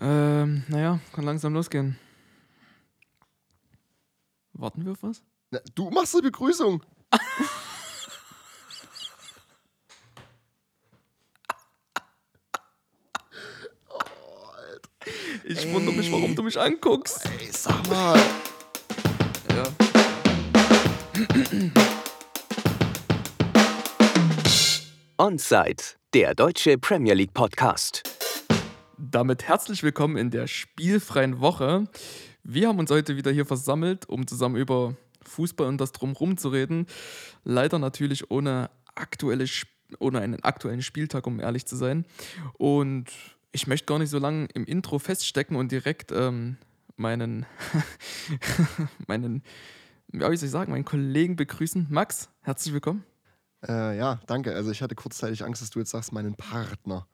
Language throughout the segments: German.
Ähm, naja, kann langsam losgehen. Warten wir auf was? Na, Du machst die Begrüßung. Ich wundere mich, warum du mich anguckst. Ey, sag mal. Ja. Onside, der deutsche Premier League Podcast. Damit herzlich willkommen in der spielfreien Woche. Wir haben uns heute wieder hier versammelt, um zusammen über Fußball und das Drumherum zu reden. Leider natürlich ohne, aktuelle, ohne einen aktuellen Spieltag, um ehrlich zu sein. Und ich möchte gar nicht so lange im Intro feststecken und direkt ähm, meinen, meinen, wie soll ich sagen, meinen Kollegen begrüßen. Max, herzlich willkommen. Äh, ja, danke. Also ich hatte kurzzeitig Angst, dass du jetzt sagst, meinen Partner.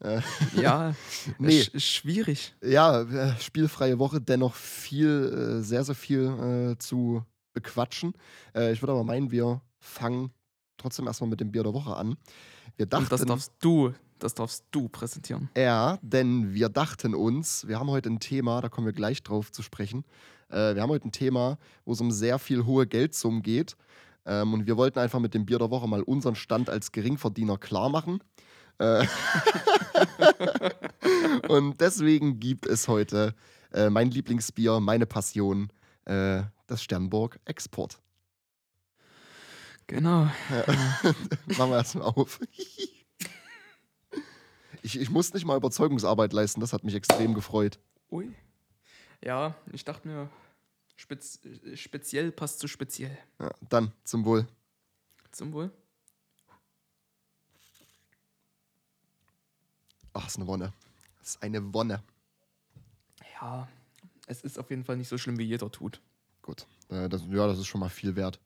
Äh, Ja, Nee. sch schwierig. ja, äh, spielfreie Woche, dennoch viel, äh, sehr, sehr viel äh, zu bequatschen. Äh, ich würde aber meinen, wir fangen trotzdem erstmal mit dem Bier der Woche an. Wir Und das dachten, darfst du, das darfst du präsentieren. ja, denn wir dachten uns, wir haben heute ein Thema, da kommen wir gleich drauf zu sprechen. Äh, wir haben heute ein Thema, wo es um sehr viel hohe Geldsummen geht. Ähm, und wir wollten einfach mit dem Bier der Woche mal unseren Stand als Geringverdiener klar machen. Äh, und deswegen gibt es heute äh, mein Lieblingsbier, meine Passion, äh, das Sternburg Export. Genau. Machen wir erstmal auf. Ich, ich muss nicht mal Überzeugungsarbeit leisten, das hat mich extrem gefreut. Ui. Ja, ich dachte mir, spez äh, speziell passt zu speziell. Ja, dann zum Wohl. Zum Wohl. Ach, ist eine Wonne. Das ist eine Wonne. Ja, es ist auf jeden Fall nicht so schlimm, wie jeder tut. Gut. Äh, das, ja, das ist schon mal viel wert.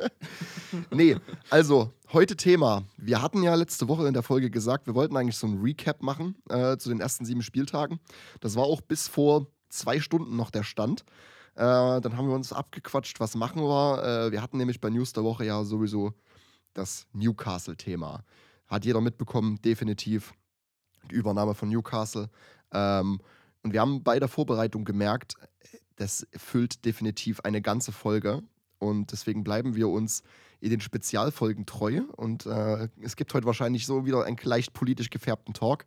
nee, also, heute Thema. Wir hatten ja letzte Woche in der Folge gesagt, wir wollten eigentlich so ein Recap machen äh, zu den ersten sieben Spieltagen. Das war auch bis vor zwei Stunden noch der Stand. Äh, dann haben wir uns abgequatscht, was machen wir. Äh, wir hatten nämlich bei News der Woche ja sowieso das Newcastle-Thema. Hat jeder mitbekommen, definitiv. Die Übernahme von Newcastle. Ähm, und wir haben bei der Vorbereitung gemerkt, das füllt definitiv eine ganze Folge. Und deswegen bleiben wir uns in den Spezialfolgen treu. Und äh, es gibt heute wahrscheinlich so wieder einen leicht politisch gefärbten Talk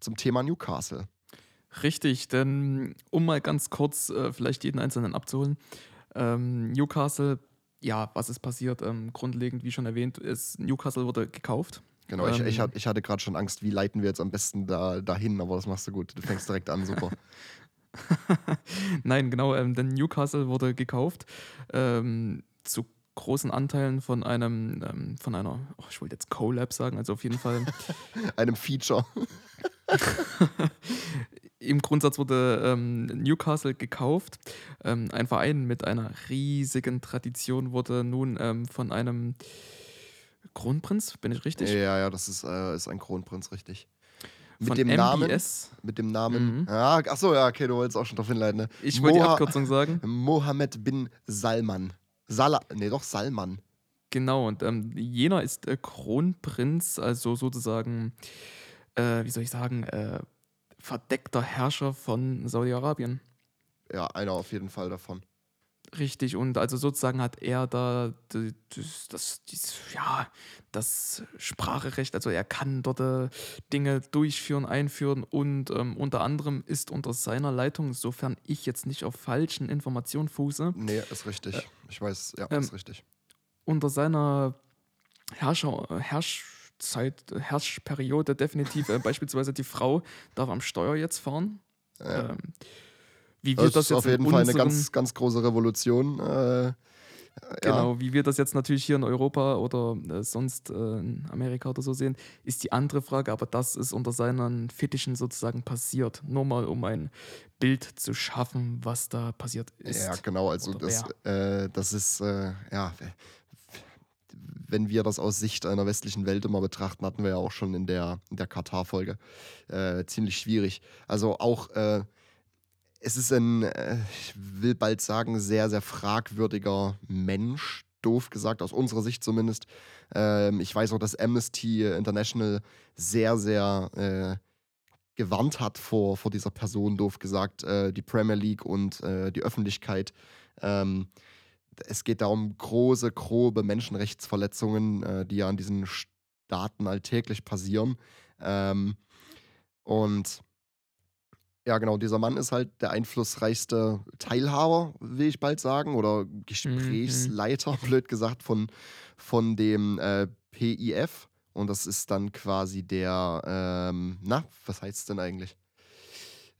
zum Thema Newcastle. Richtig, denn um mal ganz kurz äh, vielleicht jeden Einzelnen abzuholen. Ähm, Newcastle, ja, was ist passiert? Ähm, grundlegend, wie schon erwähnt, ist Newcastle wurde gekauft. Genau, ich, ich, Ähm. ich hatte gerade schon Angst, wie leiten wir jetzt am besten da, dahin, aber das machst du gut. Du fängst direkt an, super. Nein, genau, ähm, denn Newcastle wurde gekauft ähm, zu großen Anteilen von einem, ähm, von einer, oh, ich wollte jetzt Collab sagen, also auf jeden Fall Einem Feature. Im Grundsatz wurde ähm, Newcastle gekauft. Ähm, ein Verein mit einer riesigen Tradition wurde nun ähm, von einem Kronprinz, bin ich richtig? Ja, ja, das ist, äh, ist ein Kronprinz, richtig. Mit von dem Namen. MBS. Mit dem Namen. Mhm. Ja, achso, ja, okay, du wolltest auch schon drauf hinleiten. Ne? Ich wollte die Abkürzung sagen. Mohammed bin Salman. Sala, nee, doch Salman. Genau, und ähm, jener ist äh, Kronprinz, also sozusagen, äh, wie soll ich sagen, äh, verdeckter Herrscher von Saudi-Arabien. Ja, einer auf jeden Fall davon. Richtig, und also sozusagen hat er da das, das, dieses, ja, das Spracherecht, also er kann dort äh, Dinge durchführen, einführen und ähm, unter anderem ist unter seiner Leitung, sofern ich jetzt nicht auf falschen Informationen fuße, Nee, ist richtig. ich weiß, ja, ähm, ist richtig. unter seiner Herrscher, Herrschzeit, Herrschperiode definitiv äh, beispielsweise die Frau darf am Steuer jetzt fahren. Ja. Ähm, wie wir Das, das, ist jetzt auf jeden Fall eine ganz, ganz große Revolution. Äh, ja. Genau, wie wir das jetzt natürlich hier in Europa oder äh, sonst äh, in Amerika oder so sehen, ist die andere Frage, aber das ist unter seinen Fittichen sozusagen passiert. Nur mal, um ein Bild zu schaffen, was da passiert ist. Ja, genau. Also das, äh, das ist, äh, ja, wenn wir das aus Sicht einer westlichen Welt immer betrachten, hatten wir ja auch schon in der, in der Katar-Folge, äh, ziemlich schwierig. Also auch, äh, es ist ein, äh, ich will bald sagen, sehr, sehr fragwürdiger Mensch, doof gesagt, aus unserer Sicht zumindest. Ähm, ich weiß auch, dass Amnesty International sehr, sehr äh, gewarnt hat vor, vor dieser Person, doof gesagt, äh, die Premier League und äh, die Öffentlichkeit. Ähm, es geht da um große, grobe Menschenrechtsverletzungen, äh, die ja an diesen Staaten alltäglich passieren. Ähm, und ja, genau, dieser Mann ist halt der einflussreichste Teilhaber, will ich bald sagen, oder Gesprächsleiter, mhm. blöd gesagt, von, von dem äh, PIF. Und das ist dann quasi der, ähm, na, was heißt es denn eigentlich?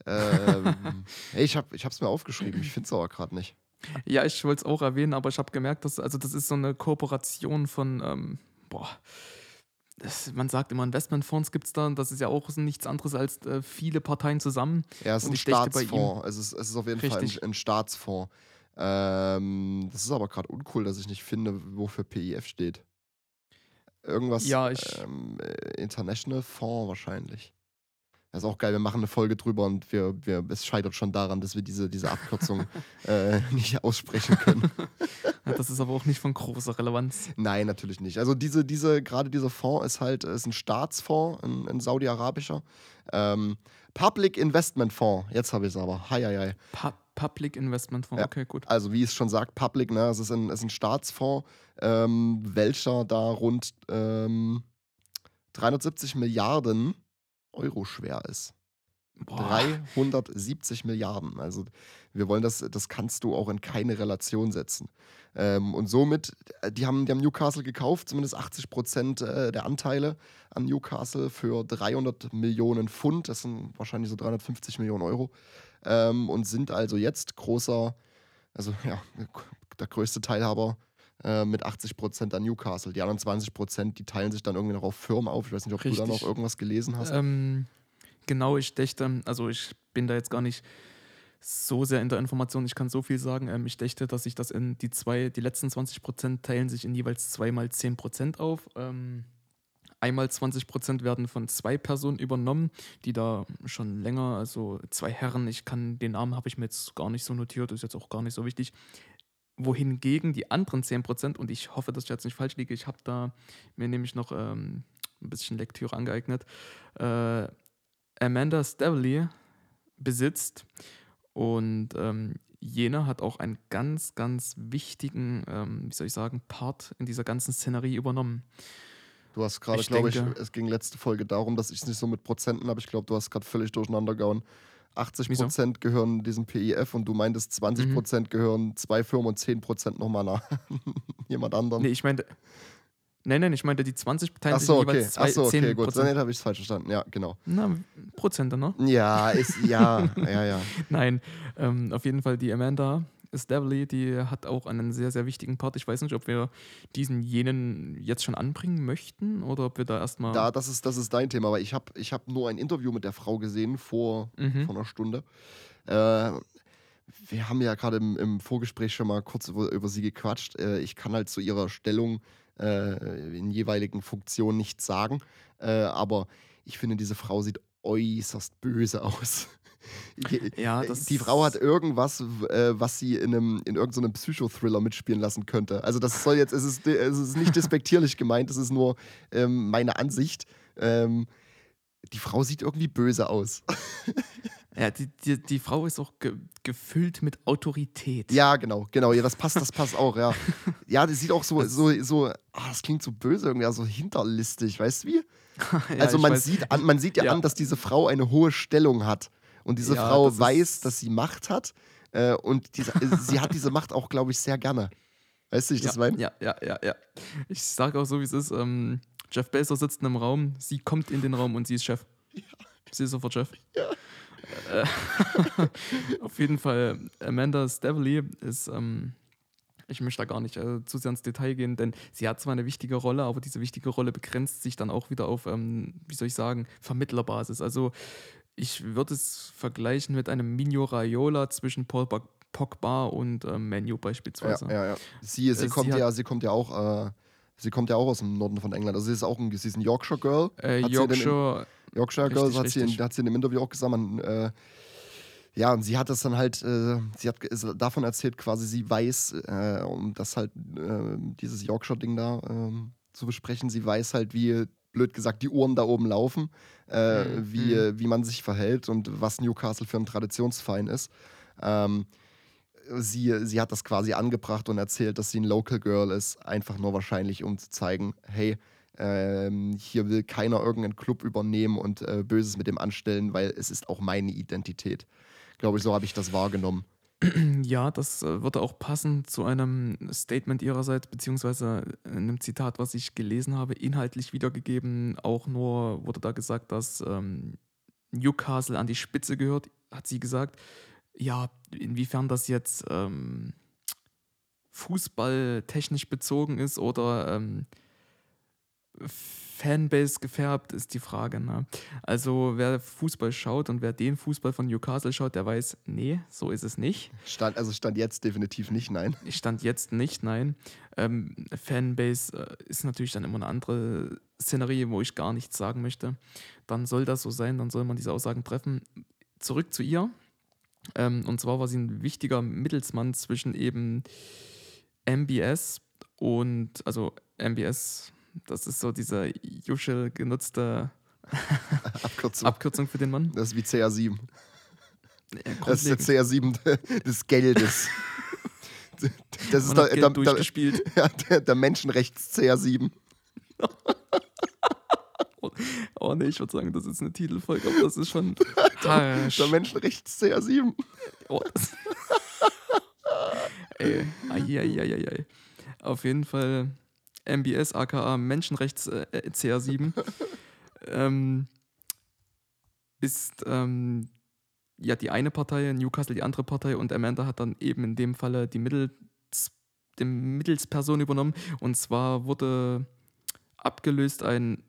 ähm, ich, hab, ich hab's mir aufgeschrieben, ich finde es aber gerade nicht. Ja, ich wollte es auch erwähnen, aber ich habe gemerkt, dass, also das ist so eine Kooperation von, ähm, boah, das, man sagt immer, Investmentfonds gibt es da, und das ist ja auch nichts anderes als äh, viele Parteien zusammen. Ja, es ist ein Staatsfonds. Es ist, es ist auf jeden Richtig. Fall ein, ein Staatsfonds. Ähm, das ist aber gerade uncool, dass ich nicht finde, wofür PIF steht. Irgendwas ja, ich, ähm, äh, International Fonds wahrscheinlich. Das ist auch geil, wir machen eine Folge drüber und wir, wir, es scheitert schon daran, dass wir diese, diese Abkürzung äh, nicht aussprechen können. das ist aber auch nicht von großer Relevanz. Nein, natürlich nicht. Also diese, diese, gerade dieser Fonds ist halt ist ein Staatsfonds, ein, ein saudi-arabischer. Ähm, Public Investment Fonds, jetzt habe ich es aber. Hi, hi, hi. Pu Public Investment Fonds, ja. okay, gut. Also wie es schon sagt, Public, ne? Es ist ein, es ist ein Staatsfonds, ähm, welcher da rund ähm, 370 Milliarden Euro schwer ist. Boah. 370 Milliarden. Also wir wollen das, das kannst du auch in keine Relation setzen. Ähm, und somit, äh, die haben, die haben Newcastle gekauft, zumindest 80 Prozent äh, der Anteile an Newcastle für 300 Millionen Pfund, das sind wahrscheinlich so 350 Millionen Euro, ähm, und sind also jetzt großer, also ja, der größte Teilhaber äh, mit 80 Prozent an Newcastle. Die anderen 20 Prozent, die teilen sich dann irgendwie noch auf Firmen auf. Ich weiß nicht, ob Richtig. du da noch irgendwas gelesen hast. Ähm, genau, ich dächte, also ich bin da jetzt gar nicht so sehr in der Information. Ich kann so viel sagen. Ähm, ich dächte, dass sich das in die zwei, die letzten 20 Prozent teilen sich in jeweils zweimal 10 Prozent auf. Ähm, einmal 20 Prozent werden von zwei Personen übernommen, die da schon länger, also zwei Herren, ich kann den Namen habe ich mir jetzt gar nicht so notiert, ist jetzt auch gar nicht so wichtig, wohingegen die anderen 10%, und ich hoffe, dass ich jetzt nicht falsch liege, ich habe da mir nämlich noch ähm, ein bisschen Lektüre angeeignet, äh, Amanda Stavely besitzt und ähm, jener hat auch einen ganz, ganz wichtigen, ähm, wie soll ich sagen, Part in dieser ganzen Szenerie übernommen. Du hast gerade, glaube ich, es ging letzte Folge darum, dass ich es nicht so mit Prozenten habe. Ich glaube, du hast gerade völlig durcheinander gehauen. 80 Prozent Wieso? gehören diesem PIF und du meintest 20 Prozent mhm. gehören zwei Firmen und 10 Prozent nochmal nach jemand anderem. Nee, ich meinte. Nein, nein, ich meinte, die 20 teilen Ach so, okay. jeweils zwei, Ach so, okay, gut. Dann habe ich es falsch verstanden. Ja, genau. Na, Prozente, ne? Ja, ist, ja, ja, ja. Nein, ähm, auf jeden Fall die Amanda Stavely, die hat auch einen sehr, sehr wichtigen Part. Ich weiß nicht, ob wir diesen jenen jetzt schon anbringen möchten oder ob wir da erstmal. Da, das ist, das ist dein Thema, aber ich habe ich hab nur ein Interview mit der Frau gesehen vor, mhm. vor einer Stunde. Äh, wir haben ja gerade im, im, Vorgespräch schon mal kurz über, über sie gequatscht. Äh, ich kann halt zu ihrer Stellung äh, in jeweiligen Funktionen nichts sagen, äh, aber ich finde, diese Frau sieht äußerst böse aus. Ja, äh, die Frau hat irgendwas, äh, was sie in, einem, in irgendeinem Psychothriller mitspielen lassen könnte. Also das soll jetzt, es ist, es ist nicht despektierlich gemeint, es ist nur ähm, meine Ansicht. Ähm, die Frau sieht irgendwie böse aus. Ja, die, die, die Frau ist auch ge gefüllt mit Autorität. Ja, genau, genau. Ja, das passt, das passt auch, ja. Ja, die sieht auch so, so, so, ah, das klingt so böse, irgendwie, so hinterlistig, weißt du wie? ja, also man sieht, an, man sieht ja, ja, an, dass diese Frau eine hohe Stellung hat. Und diese ja, Frau das weiß, dass sie Macht hat. Äh, und diese, äh, sie hat diese Macht auch, glaube ich, sehr gerne. Weißt du, ich das meine? Ja, ja, ja, ja. Ich sage auch so, wie es ist. Ähm, Jeff Bezos sitzt in einem Raum, sie kommt in den Raum und sie ist Chef. Ja. Sie ist sofort Chef. Ja. Äh, auf jeden Fall, Amanda Stavely ist, ähm, ich möchte da gar nicht äh, zu sehr ins Detail gehen, denn sie hat zwar eine wichtige Rolle, aber diese wichtige Rolle begrenzt sich dann auch wieder auf, ähm, wie soll ich sagen, Vermittlerbasis. Also ich würde es vergleichen mit einem Minio Raiola zwischen Paul Pogba und äh, Menu beispielsweise. Ja, ja, ja. Sie, sie, äh, kommt, sie ja, sie kommt ja auch, äh, sie kommt ja auch aus dem Norden von England. Also sie ist auch ein, sie ist ein Yorkshire Girl. Äh, Yorkshire. In, Yorkshire Girl, richtig, hat, sie in, hat sie in dem Interview auch gesagt, man, äh, ja, und sie hat das dann halt, äh, sie hat davon erzählt, quasi sie weiß, äh, um das halt, äh, dieses Yorkshire-Ding da ähm, zu besprechen, sie weiß halt, wie blöd gesagt, die Uhren da oben laufen, äh, Mhm. wie, äh, wie man sich verhält und was Newcastle für ein Traditionsverein ist. Ähm, sie, sie hat das quasi angebracht und erzählt, dass sie ein Local Girl ist, einfach nur wahrscheinlich, um zu zeigen, hey, ähm, hier will keiner irgendeinen Club übernehmen und äh, Böses mit dem anstellen, weil es ist auch meine Identität. Glaube ich, so habe ich das wahrgenommen. Ja, das äh, würde auch passen zu einem Statement ihrerseits, beziehungsweise einem Zitat, was ich gelesen habe, inhaltlich wiedergegeben. Auch nur wurde da gesagt, dass ähm, Newcastle an die Spitze gehört, hat sie gesagt. Ja, inwiefern das jetzt ähm, fußballtechnisch bezogen ist oder ähm, Fanbase gefärbt, ist die Frage. Ne? Also wer Fußball schaut und wer den Fußball von Newcastle schaut, der weiß, nee, so ist es nicht. Stand, also stand jetzt definitiv nicht, nein. Ich stand jetzt nicht, nein. Ähm, Fanbase äh, ist natürlich dann immer eine andere Szenerie, wo ich gar nichts sagen möchte. Dann soll das so sein, dann soll man diese Aussagen treffen. Zurück zu ihr. Ähm, und zwar war sie ein wichtiger Mittelsmann zwischen eben MBS und, also MBS, das ist so diese usual genutzte Abkürzung. Abkürzung für den Mann. das ist wie CR7. Äh, Das ist der grundlegend. CR7 des Geldes. Das ist Man der, der, der, ja, der, der Menschenrechts CR7. Oh ne, ich würde sagen, das ist eine Titelfolge, aber das ist schon harsch. Der Menschenrechts CR7. Oh, das Ey, ai, ai, ai, ai. Auf jeden Fall MBS, aka Menschenrechts äh, CR7, ähm, ist ähm, ja die eine Partei, Newcastle die andere Partei und Amanda hat dann eben in dem Falle die Mittels, die Mittelsperson übernommen und zwar wurde abgelöst ein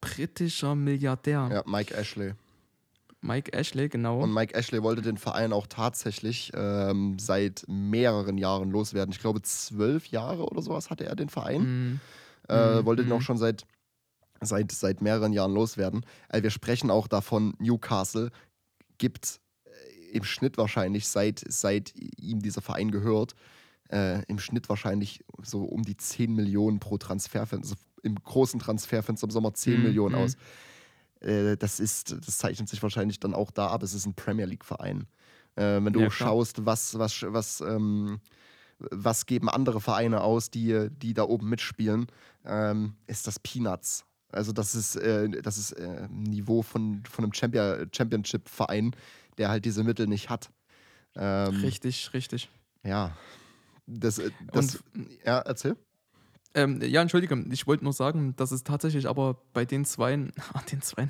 britischer Milliardär, Ja, Mike Ashley. Mike Ashley, genau. Und Mike Ashley wollte den Verein auch tatsächlich ähm, seit mehreren Jahren loswerden. Ich glaube, zwölf Jahre oder sowas hatte er den Verein. Mm, Äh, Mhm, wollte den mhm. auch schon seit, seit, seit mehreren Jahren loswerden. Also wir sprechen auch davon, Newcastle gibt äh, im Schnitt wahrscheinlich, seit, seit ihm dieser Verein gehört, äh, im Schnitt wahrscheinlich so um die 10 Millionen pro Transferfenster, also im großen Transferfenster im Sommer 10 Mhm, Millionen mhm. aus. Äh, das, ist, das zeichnet sich wahrscheinlich dann auch da ab. Es ist ein Premier League-Verein. Äh, wenn du Ja, schaust, was, was, was, ähm, was geben andere Vereine aus, die, die da oben mitspielen, ähm, ist das Peanuts. Also das ist, äh, das ist äh, ein Niveau von, von einem Champion, Championship-Verein, der halt diese Mittel nicht hat. Ähm, Richtig, richtig. Ja. Das, äh, das, ja, erzähl. Ähm, ja, entschuldige, ich wollte nur sagen, dass es tatsächlich aber bei den zwei, den zwei,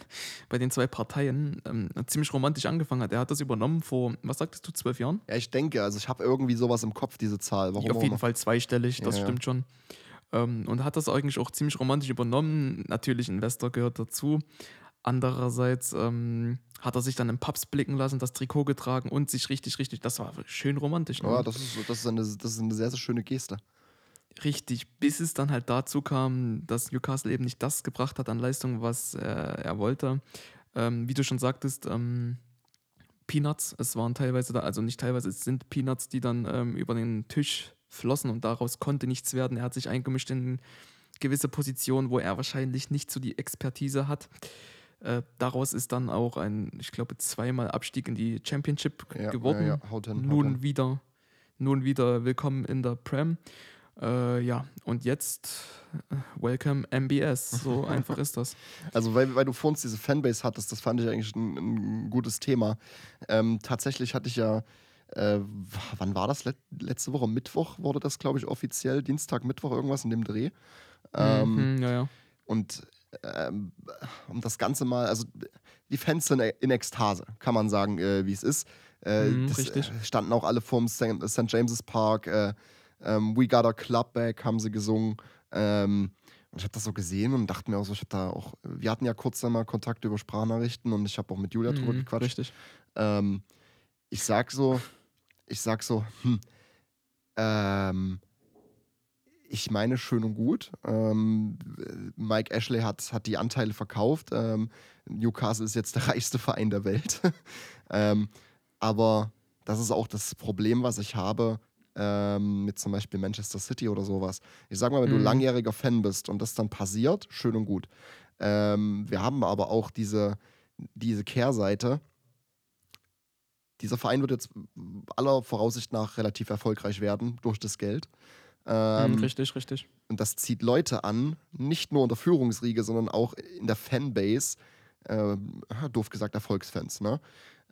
bei den zwei Parteien ähm, ziemlich romantisch angefangen hat. Er hat das übernommen vor, was sagtest du, zwölf Jahren? Ja, ich denke, also ich habe irgendwie sowas im Kopf, diese Zahl. Warum Auf jeden. Fall zweistellig, das Ja, ja. stimmt schon. Ähm, und hat das eigentlich auch ziemlich romantisch übernommen. Natürlich, Investor gehört dazu. Andererseits ähm, hat er sich dann im Pubs blicken lassen, das Trikot getragen und sich richtig, richtig, das war schön romantisch. Ne? Ja, das ist, das, ist eine, das ist eine sehr, sehr schöne Geste. Richtig, bis es dann halt dazu kam, dass Newcastle eben nicht das gebracht hat an Leistung, was äh, er wollte. Ähm, wie du schon sagtest, ähm, Peanuts, es waren teilweise da, also nicht teilweise, es sind Peanuts, die dann ähm, über den Tisch flossen und daraus konnte nichts werden. Er hat sich eingemischt in gewisse Positionen, wo er wahrscheinlich nicht so die Expertise hat. Äh, daraus ist dann auch ein, ich glaube, zweimal Abstieg in die Championship Ja, geworden Ja, ja, haut hin, haut nun hin. wieder, nun wieder willkommen in der Prem. Äh, ja, und jetzt äh, welcome MBS. So einfach ist das. Also, weil, weil du vor uns diese Fanbase hattest, das fand ich eigentlich ein, ein gutes Thema. Ähm, tatsächlich hatte ich ja, äh, wann war das? Let letzte Woche? Mittwoch wurde das, glaube ich, offiziell. Dienstag, Mittwoch, irgendwas in dem Dreh. Ähm, Mhm, ja, ja. Und ähm, um das Ganze mal, also die Fans sind in Ekstase, kann man sagen, äh, wie es ist. Äh, Mhm, das, richtig. äh, standen auch alle vorm St. St. James's Park. Äh, ähm, We Got a Club Back haben sie gesungen. Ähm, und ich habe das so gesehen und dachte mir auch so, ich habe da auch, wir hatten ja kurz einmal Kontakt über Sprachnachrichten und ich habe auch mit Julia drüber Mhm, gequatscht. richtig. Ähm, ich sag so, ich sag so, hm, ähm, ich meine schön und gut. Ähm, Mike Ashley hat, hat die Anteile verkauft. Ähm, Newcastle ist jetzt der reichste Verein der Welt. ähm, aber das ist auch das Problem, was ich habe ähm, mit zum Beispiel Manchester City oder sowas. Ich sag mal, wenn du Mhm. langjähriger Fan bist und das dann passiert, schön und gut. Ähm, wir haben aber auch diese, diese Kehrseite. Dieser Verein wird jetzt aller Voraussicht nach relativ erfolgreich werden durch das Geld. Ähm, Mhm, richtig, richtig. und das zieht Leute an, nicht nur in der Führungsriege, sondern auch in der Fanbase. Ähm, doof gesagt, Erfolgsfans. Ne?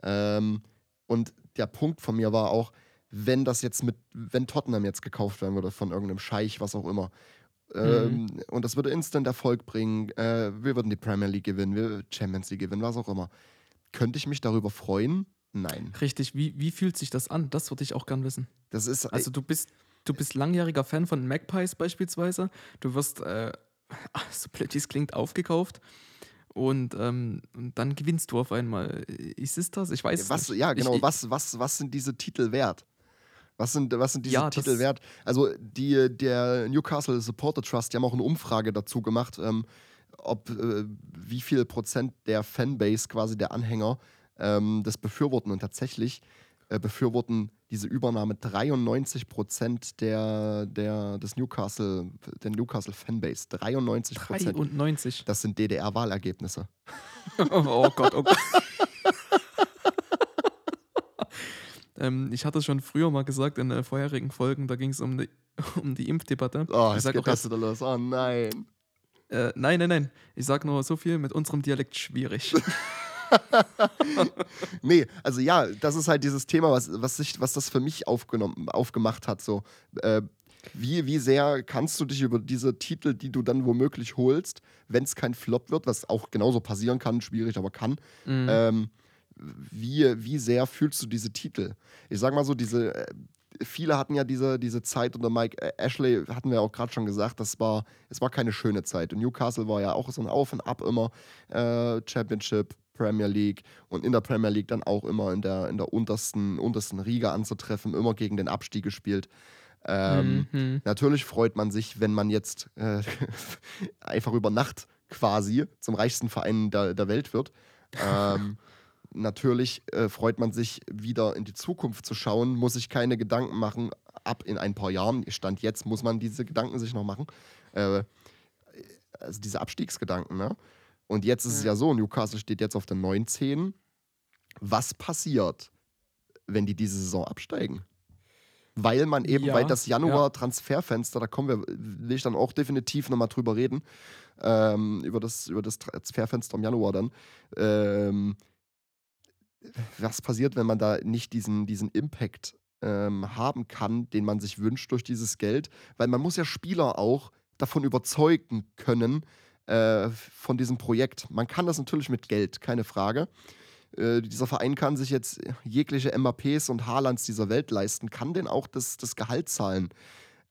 Ähm, und der Punkt von mir war auch, wenn das jetzt mit, wenn Tottenham jetzt gekauft werden würde von irgendeinem Scheich, was auch immer, ähm, und das würde instant Erfolg bringen, äh, wir würden die Premier League gewinnen, wir Champions League gewinnen, was auch immer. Könnte ich mich darüber freuen? Nein. Richtig, wie, wie fühlt sich das an? Das würde ich auch gern wissen. Das ist, Also du bist, du bist langjähriger Fan von Magpies beispielsweise. Du wirst, äh, so blöd wie es klingt, aufgekauft. Und, ähm, und dann gewinnst du auf einmal. Ist es das? Ich weiß was, nicht. ja, genau. Ich, was, was, was sind diese Titel wert? Was sind, was sind diese Ja, Titel wert? Also die, der Newcastle Supporter Trust, die haben auch eine Umfrage dazu gemacht, ähm, ob äh, wie viel Prozent der Fanbase, quasi der Anhänger, ähm, das befürworten. Und tatsächlich äh, befürworten diese Übernahme 93 Prozent der, der, des Newcastle, der Newcastle Fanbase. 93 Prozent. 93. Das sind DDR-Wahlergebnisse. oh Gott, oh Gott. ähm, ich hatte schon früher mal gesagt in äh, vorherigen Folgen, da ging es um die, um die Impfdebatte. Oh, ich sag geht auch das jetzt, wieder los. Oh nein. äh, nein, nein, nein. Ich sag nur so viel mit unserem Dialekt schwierig. Nee, also ja, das ist halt dieses Thema, was, was, sich, was das für mich aufgenommen, aufgemacht hat. So, äh, wie, wie sehr kannst du dich über diese Titel, die du dann womöglich holst, wenn es kein Flop wird, was auch genauso passieren kann, schwierig, aber kann, Mhm. ähm, wie, wie sehr fühlst du diese Titel? Ich sag mal so, diese, äh, viele hatten ja diese, diese Zeit unter Mike äh, Ashley, hatten wir auch gerade schon gesagt, das war, es war keine schöne Zeit. Und Newcastle war ja auch so ein Auf und Ab immer. Äh, Championship, Premier League und in der Premier League dann auch immer in der, in der untersten, untersten Riege anzutreffen, immer gegen den Abstieg gespielt. Ähm, Mhm. Natürlich freut man sich, wenn man jetzt äh, einfach über Nacht quasi zum reichsten Verein der, der Welt wird. Ähm, natürlich äh, freut man sich, wieder in die Zukunft zu schauen, muss sich keine Gedanken machen, ab in ein paar Jahren, Stand jetzt, muss man diese Gedanken sich noch machen. Äh, also diese Abstiegsgedanken, ne? Und jetzt ist es ja so, Newcastle steht jetzt auf der 19. Was passiert, wenn die diese Saison absteigen? Weil man eben, Ja, weil das ja. Januar-Transferfenster, da kommen wir, will ich dann auch definitiv nochmal drüber reden, ähm, über, das, über das Transferfenster im Januar dann. Ähm, was passiert, wenn man da nicht diesen, diesen Impact ähm, haben kann, den man sich wünscht durch dieses Geld? Weil man muss ja Spieler auch davon überzeugen können, äh, von diesem Projekt. Man kann das natürlich mit Geld, keine Frage. Äh, dieser Verein kann sich jetzt jegliche MAPs und Haalands dieser Welt leisten, kann denn auch das, das Gehalt zahlen.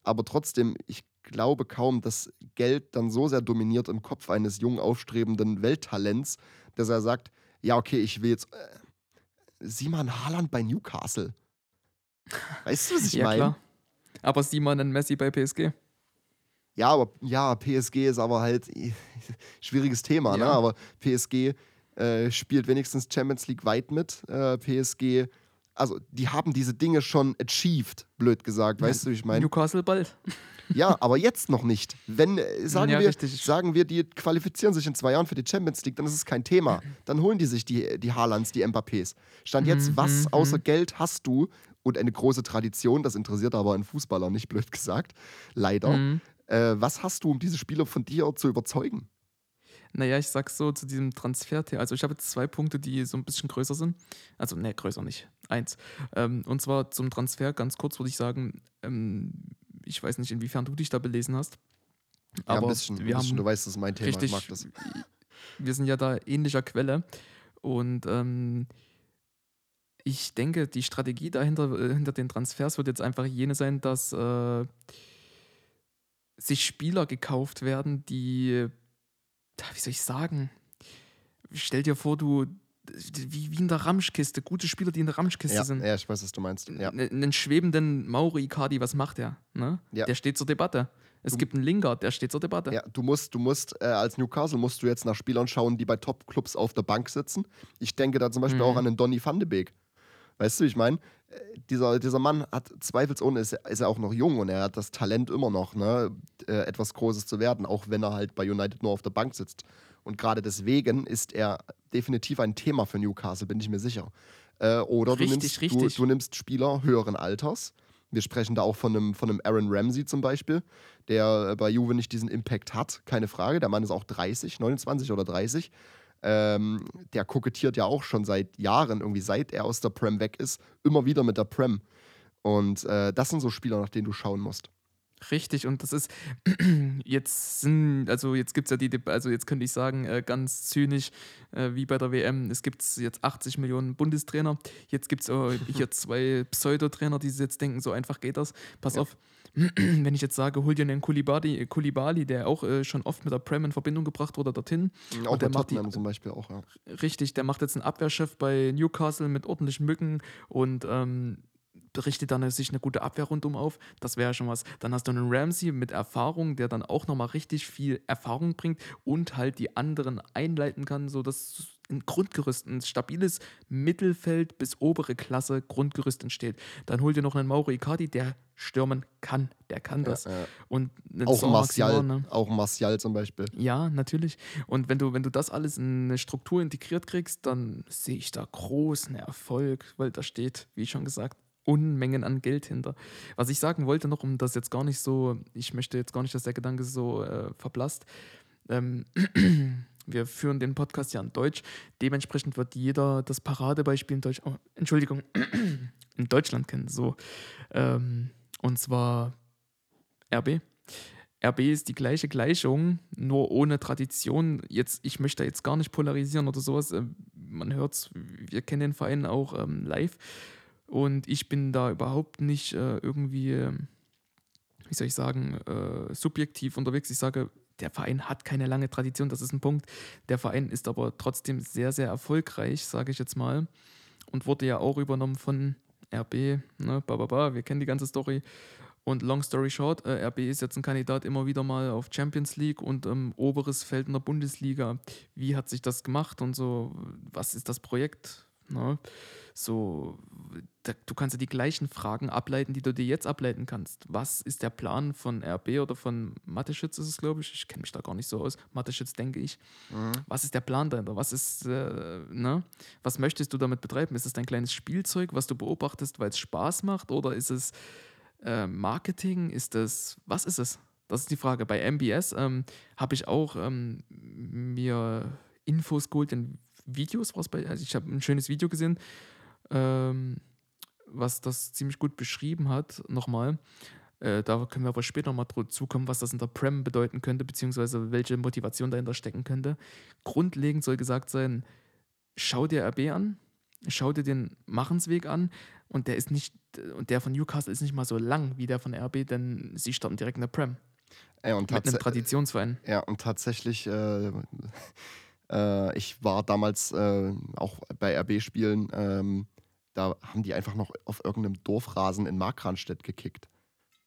Aber trotzdem, ich glaube kaum, dass Geld dann so sehr dominiert im Kopf eines jungen, aufstrebenden Welttalents, dass er sagt, ja, okay, ich will jetzt. Einen Haaland bei Newcastle. Weißt du, was ich ja, meine? klar. Aber mal einen Messi bei PSG. Ja, aber ja, PSG ist aber halt schwieriges Thema, ne? Ja. Aber PSG äh, spielt wenigstens Champions League weit mit. Äh, PSG, also die haben diese Dinge schon achieved, blöd gesagt, weißt du, wie ich meine? Newcastle bald. Ja, aber jetzt noch nicht. Wenn, äh, sagen, Ja, wir, richtig. sagen wir, die qualifizieren sich in zwei Jahren für die Champions League, dann ist es kein Thema. Dann holen die sich die, die Haalands, die Mbappés. Stand jetzt, Mhm, was mhm. außer Geld hast du und eine große Tradition, das interessiert aber einen Fußballer nicht, blöd gesagt, leider. Mhm. Äh, was hast du, um diese Spieler von dir zu überzeugen? Naja, ich sag so zu diesem Transfer. Also, ich habe jetzt zwei Punkte, die so ein bisschen größer sind. Also, ne, größer nicht. Eins. Ähm, und zwar zum Transfer, ganz kurz würde ich sagen, ähm, ich weiß nicht, inwiefern du dich da belesen hast. ja, Aber ein bisschen, wir ein bisschen haben du weißt, das ist mein Thema, richtig, ich mag das. wir sind ja da ähnlicher Quelle. Und ähm, ich denke, die Strategie dahinter, äh, hinter den Transfers wird jetzt einfach jene sein, dass äh, sich Spieler gekauft werden, die, wie soll ich sagen, stell dir vor, du, wie, wie in der Ramschkiste, gute Spieler, die in der Ramschkiste Ja, sind. ja, ich weiß, was du meinst. Ja. Einen schwebenden Mauro Icardi, was macht der? Ne? Ja. Der steht zur Debatte. Es Du- gibt einen Lingard, der steht zur Debatte. Ja, du musst, du musst, äh, als Newcastle musst du jetzt nach Spielern schauen, die bei Top-Clubs auf der Bank sitzen. Ich denke da zum Beispiel Mhm. auch an den Donny van de Beek. Weißt du, ich meine, äh, dieser, dieser Mann hat zweifelsohne, ist, ist er auch noch jung und er hat das Talent immer noch, ne, äh, etwas Großes zu werden, auch wenn er halt bei United nur auf der Bank sitzt Und gerade deswegen ist er definitiv ein Thema für Newcastle, bin ich mir sicher. Äh, oder du, Richtig, nimmst, richtig. Du, du nimmst Spieler höheren Alters. Wir sprechen da auch von einem, von einem Aaron Ramsey zum Beispiel, der bei Juve nicht diesen Impact hat, keine Frage. Der Mann ist auch 30, 29 oder 30. Ähm, der kokettiert ja auch schon seit Jahren, irgendwie seit er aus der Prem weg ist, immer wieder mit der Prem. Und äh, das sind so Spieler, nach denen du schauen musst. Richtig, und das ist, jetzt sind, also jetzt gibt es ja die, also jetzt könnte ich sagen, äh, ganz zynisch, äh, wie bei der WM, es gibt jetzt 80 Millionen Bundestrainer, jetzt gibt es äh, hier zwei Pseudotrainer, die jetzt denken, so einfach geht das. Pass Ja. auf, wenn ich jetzt sage, hol dir einen Kulibali, Kulibali der auch äh, schon oft mit der Prem in Verbindung gebracht wurde, dorthin. Auch Und der macht die- zum Beispiel auch, ja. Richtig, der macht jetzt einen Abwehrchef bei Newcastle mit ordentlichen Mücken und ähm, richtet dann sich eine gute Abwehr rundum auf. Das wäre schon was. Dann hast du einen Ramsey mit Erfahrung, der dann auch nochmal richtig viel Erfahrung bringt und halt die anderen einleiten kann, sodass ein Grundgerüst, ein stabiles Mittelfeld bis obere Klasse Grundgerüst entsteht. Dann hol dir noch einen Mauro Icardi, der stürmen kann. Der kann das. Ja, ja. Und Auch Saint Martial, ne? auch Martial zum Beispiel. Ja, natürlich. Und wenn du, wenn du das alles in eine Struktur integriert kriegst, dann sehe ich da großen Erfolg, weil da steht, wie schon gesagt, Unmengen an Geld hinter. Was ich sagen wollte noch, um das jetzt gar nicht so, ich möchte jetzt gar nicht, dass der Gedanke so äh, verblasst. Ähm, wir führen den Podcast ja in Deutsch. Dementsprechend wird jeder das Paradebeispiel in Deutsch, oh, Entschuldigung, in Deutschland kennen. So. Ähm, und zwar RB. RB ist die gleiche Gleichung, nur ohne Tradition. Jetzt, ich möchte jetzt gar nicht polarisieren oder sowas. Ähm, Man hört es, wir kennen den Verein auch ähm, live. Und ich bin da überhaupt nicht äh, irgendwie, ähm, wie soll ich sagen, äh, subjektiv unterwegs. Ich sage, der Verein hat keine lange Tradition, das ist ein Punkt. Der Verein ist aber trotzdem sehr, sehr erfolgreich, sage ich jetzt mal. Und wurde ja auch übernommen von RB, ne, ba, ba, ba, wir kennen die ganze Story. Und long story short, äh, RB ist jetzt ein Kandidat immer wieder mal auf Champions League und ähm, oberes Feld in der Bundesliga. Wie hat sich das gemacht und so, was ist das Projekt? Ne? So, da, du kannst ja die gleichen Fragen ableiten, die du dir jetzt ableiten kannst. Was ist der Plan von RB oder von Mateschitz ist es, glaube ich. Ich kenne mich da gar nicht so aus. Mateschitz denke ich. Was ist der Plan dahinter? Was ist, äh, ne? Was möchtest du damit betreiben? Ist es dein kleines Spielzeug, was du beobachtest, weil es Spaß macht? Oder ist es äh, Marketing? Ist es, was ist es? Das ist die Frage. Bei MBS ähm, habe ich auch ähm, mir Infos geholt in Videos, was bei, also ich habe ein schönes Video gesehen, ähm, was das ziemlich gut beschrieben hat, nochmal. Äh, da können wir aber später nochmal zukommen, was das in der Prem bedeuten könnte, beziehungsweise welche Motivation dahinter stecken könnte. Grundlegend soll gesagt sein, schau dir RB an, schau dir den Machensweg an und der ist nicht, und der von Newcastle ist nicht mal so lang wie der von RB, denn sie starten direkt in der Prem. Und Mit einem Traditionsverein. ja, und tatsächlich, äh, äh, ich war damals äh, auch bei RB-Spielen, ähm, da haben die einfach noch auf irgendeinem Dorfrasen in Markranstädt gekickt.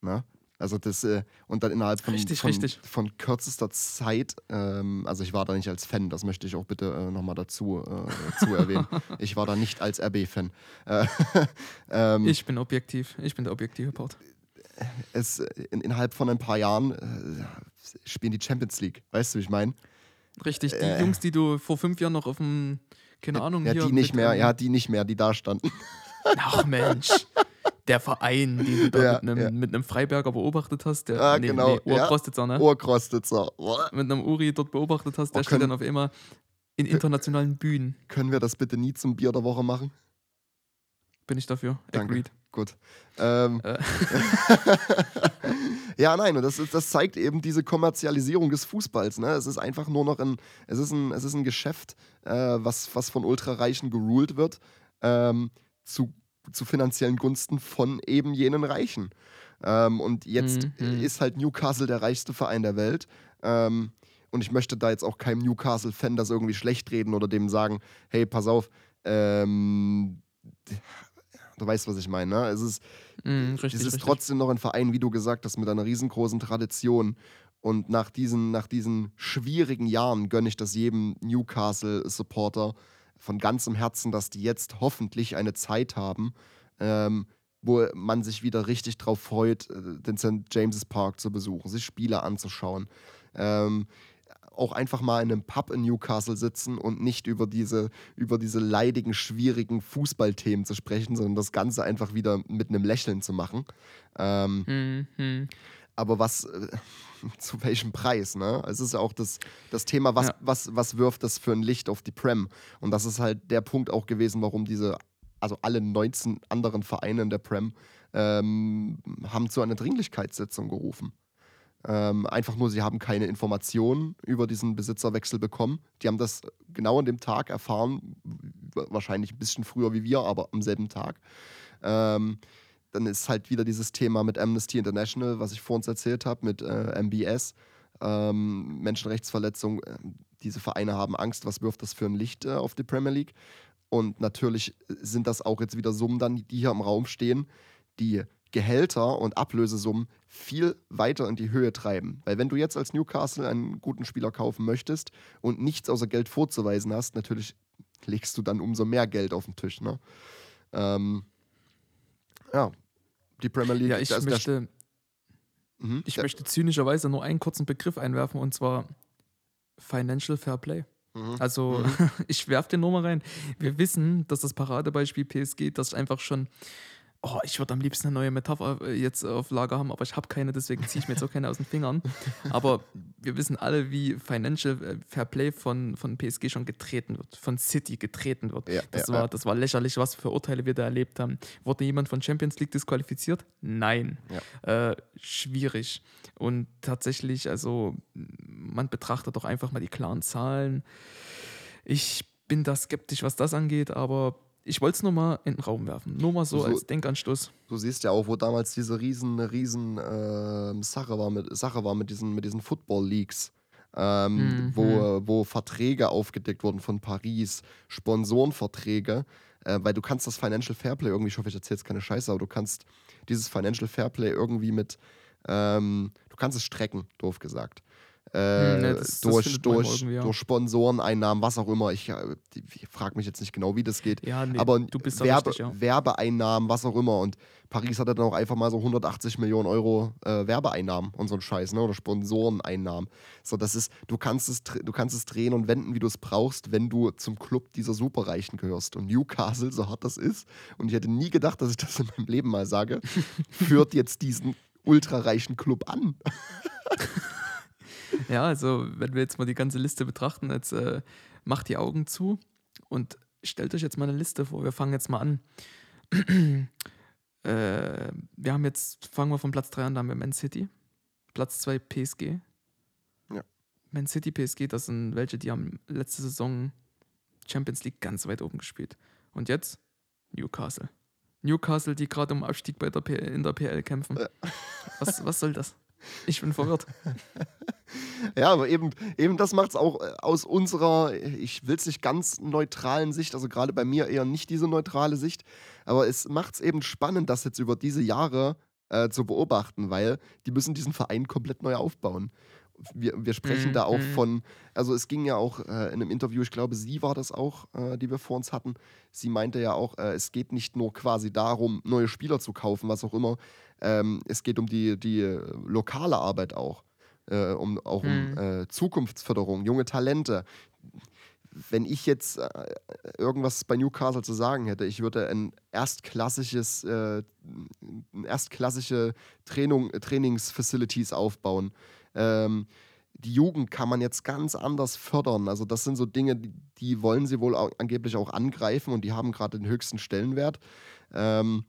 Ne? Also das, äh, und dann innerhalb von, Richtig, von, richtig. von kürzester Zeit, ähm, also ich war da nicht als Fan, das möchte ich auch bitte äh, nochmal dazu, äh, zu erwähnen. Ich war da nicht als RB-Fan. Äh, ähm, Ich bin objektiv. Ich bin der objektive Part. es, in, innerhalb von ein paar Jahren äh, spielen die Champions League. Weißt du, wie ich meine? Richtig, die Äh. Jungs, die du vor fünf Jahren noch auf dem, keine Ahnung, Ja, hier die nicht mehr, ja, die nicht mehr, die da standen. Ach Mensch, der Verein, den du da Ja, mit, einem, ja. mit einem Freiberger beobachtet hast, der Ah, nee, genau, nee, ja. Urkrostitzer, ne? Ohrkrostitzer. Mit einem Uri dort beobachtet hast, der Oh, steht dann auf immer in internationalen Bühnen. Können wir das bitte nie zum Bier der Woche machen? Bin ich dafür. Danke. Agreed. Gut. Ähm, Äh. ja, nein, und das, ist, das zeigt eben diese Kommerzialisierung des Fußballs. Ne? Es ist einfach nur noch ein, es ist ein, es ist ein Geschäft, äh, was, was von Ultrareichen geruled wird, ähm, zu, zu finanziellen Gunsten von eben jenen Reichen. Ähm, und jetzt Mhm. ist halt Newcastle der reichste Verein der Welt. Ähm, und ich möchte da jetzt auch keinem Newcastle-Fan das irgendwie schlecht reden oder dem sagen, hey, pass auf, ähm, du weißt, was ich meine. Ne? Es ist, Mm, richtig, es ist richtig. trotzdem noch ein Verein, wie du gesagt hast, mit einer riesengroßen Tradition. Und nach diesen, nach diesen schwierigen Jahren gönne ich das jedem Newcastle-Supporter von ganzem Herzen, dass die jetzt hoffentlich eine Zeit haben, ähm, wo man sich wieder richtig drauf freut, äh, den St. James's Park zu besuchen, sich Spiele anzuschauen. Ähm, auch einfach mal in einem Pub in Newcastle sitzen und nicht über diese, über diese leidigen, schwierigen Fußballthemen zu sprechen, sondern das Ganze einfach wieder mit einem Lächeln zu machen. Ähm, Mhm. aber was, äh, zu welchem Preis, ne? Es ist ja auch das, das Thema, was, Ja. was, was wirft das für ein Licht auf die Prem? Und das ist halt der Punkt auch gewesen, warum diese, also alle 19 anderen Vereine in der Prem ähm, haben zu einer Dringlichkeitssitzung gerufen. Ähm, einfach nur, sie haben keine Informationen über diesen Besitzerwechsel bekommen. Die haben das genau an dem Tag erfahren, wahrscheinlich ein bisschen früher wie wir, aber am selben Tag. Ähm, dann ist halt wieder dieses Thema mit Amnesty International, was ich vor uns erzählt habe, mit äh, MBS, ähm, Menschenrechtsverletzung. Äh, diese Vereine haben Angst, was wirft das für ein Licht äh, auf die Premier League? Und natürlich sind das auch jetzt wieder Summen dann, die hier im Raum stehen, die Gehälter und Ablösesummen viel weiter in die Höhe treiben. Weil wenn du jetzt als Newcastle einen guten Spieler kaufen möchtest und nichts außer Geld vorzuweisen hast, natürlich legst du dann umso mehr Geld auf den Tisch. Ne? Ähm, ja, die Premier League. Ja, ich der- möchte, Mhm, ich möchte zynischerweise nur einen kurzen Begriff einwerfen und zwar Financial Fair Play. Mhm. Also ich werfe den nur mal rein. Wir wissen, dass das Paradebeispiel PSG, das einfach schon, oh, ich würde am liebsten eine neue Metapher äh, jetzt auf Lager haben, aber ich habe keine, deswegen ziehe ich mir jetzt auch keine aus den Fingern. Aber wir wissen alle, wie Financial äh, Fair Play von, von PSG schon getreten wird, von City getreten wird. Ja, das, ja, war, ja. das war lächerlich, was für Urteile wir da erlebt haben. Wurde jemand von Champions League disqualifiziert? Nein. Äh, schwierig. Und tatsächlich, also man betrachtet doch einfach mal die klaren Zahlen. Ich bin da skeptisch, was das angeht, aber ich wollte es nur mal in den Raum werfen. Nur mal so, So- als Denkanstoß. Du siehst ja auch, wo damals diese riesen, riesen ähm, Sache war mit, Sache war mit diesen, mit diesen Football Leagues. Ähm, Mhm. wo, wo Verträge aufgedeckt wurden von Paris, Sponsorenverträge, äh, weil du kannst das Financial Fairplay irgendwie, ich hoffe, ich erzähle jetzt keine Scheiße, aber du kannst dieses Financial Fairplay irgendwie mit, ähm, du kannst es strecken, doof gesagt. Äh, Hm, ne, das- das durch, durch, ja. durch Sponsoreneinnahmen, was auch immer. Ich, äh, ich frage mich jetzt nicht genau, wie das geht. Ja, nee, aber du bist da Werbe, richtig, ja. Werbeeinnahmen, was auch immer. Und Paris hatte dann auch einfach mal so 180 Millionen Euro äh, Werbeeinnahmen und so ein Scheiß, ne? Oder Sponsoreneinnahmen. So, das ist, du kannst es, du kannst es drehen und wenden, wie du es brauchst, wenn du zum Club dieser Superreichen gehörst. Und Newcastle, so hart das ist, und ich hätte nie gedacht, dass ich das in meinem Leben mal sage, führt jetzt diesen ultrareichen Club an. Ja, also wenn wir jetzt mal die ganze Liste betrachten, jetzt äh, macht die Augen zu und stellt euch jetzt mal eine Liste vor. Wir fangen jetzt mal an. äh, wir haben jetzt, fangen wir von Platz 3 an, da haben wir Man City. Platz 2 PSG. Ja. Man City, PSG, das sind welche, die haben letzte Saison Champions League ganz weit oben gespielt. Und jetzt Newcastle. Newcastle, die gerade um Abstieg bei der P in der PL kämpfen. Was, was soll das? Ich bin verwirrt. Ja, aber eben, eben das macht es auch äh, aus unserer, ich will es nicht ganz neutralen Sicht, also gerade bei mir eher nicht diese neutrale Sicht, aber es macht es eben spannend, das jetzt über diese Jahre äh, zu beobachten, weil die müssen diesen Verein komplett neu aufbauen. Wir, wir sprechen Mhm, da auch mhm. von, also es ging ja auch äh, in einem Interview, ich glaube, sie war das auch, äh, die wir vor uns hatten. Sie meinte ja auch, äh, es geht nicht nur quasi darum, neue Spieler zu kaufen, was auch immer. Ähm, es geht um die, die äh, lokale Arbeit auch. Äh, um, auch um Mhm. äh, Zukunftsförderung, junge Talente. Wenn ich jetzt äh, irgendwas bei Newcastle zu sagen hätte, ich würde ein erstklassisches, äh, ein erstklassige Training, Trainingsfacilities aufbauen. Ähm, die Jugend kann man jetzt ganz anders fördern. Also das sind so Dinge, die, die wollen sie wohl au- angeblich auch angreifen und die haben gerade den höchsten Stellenwert. Ähm,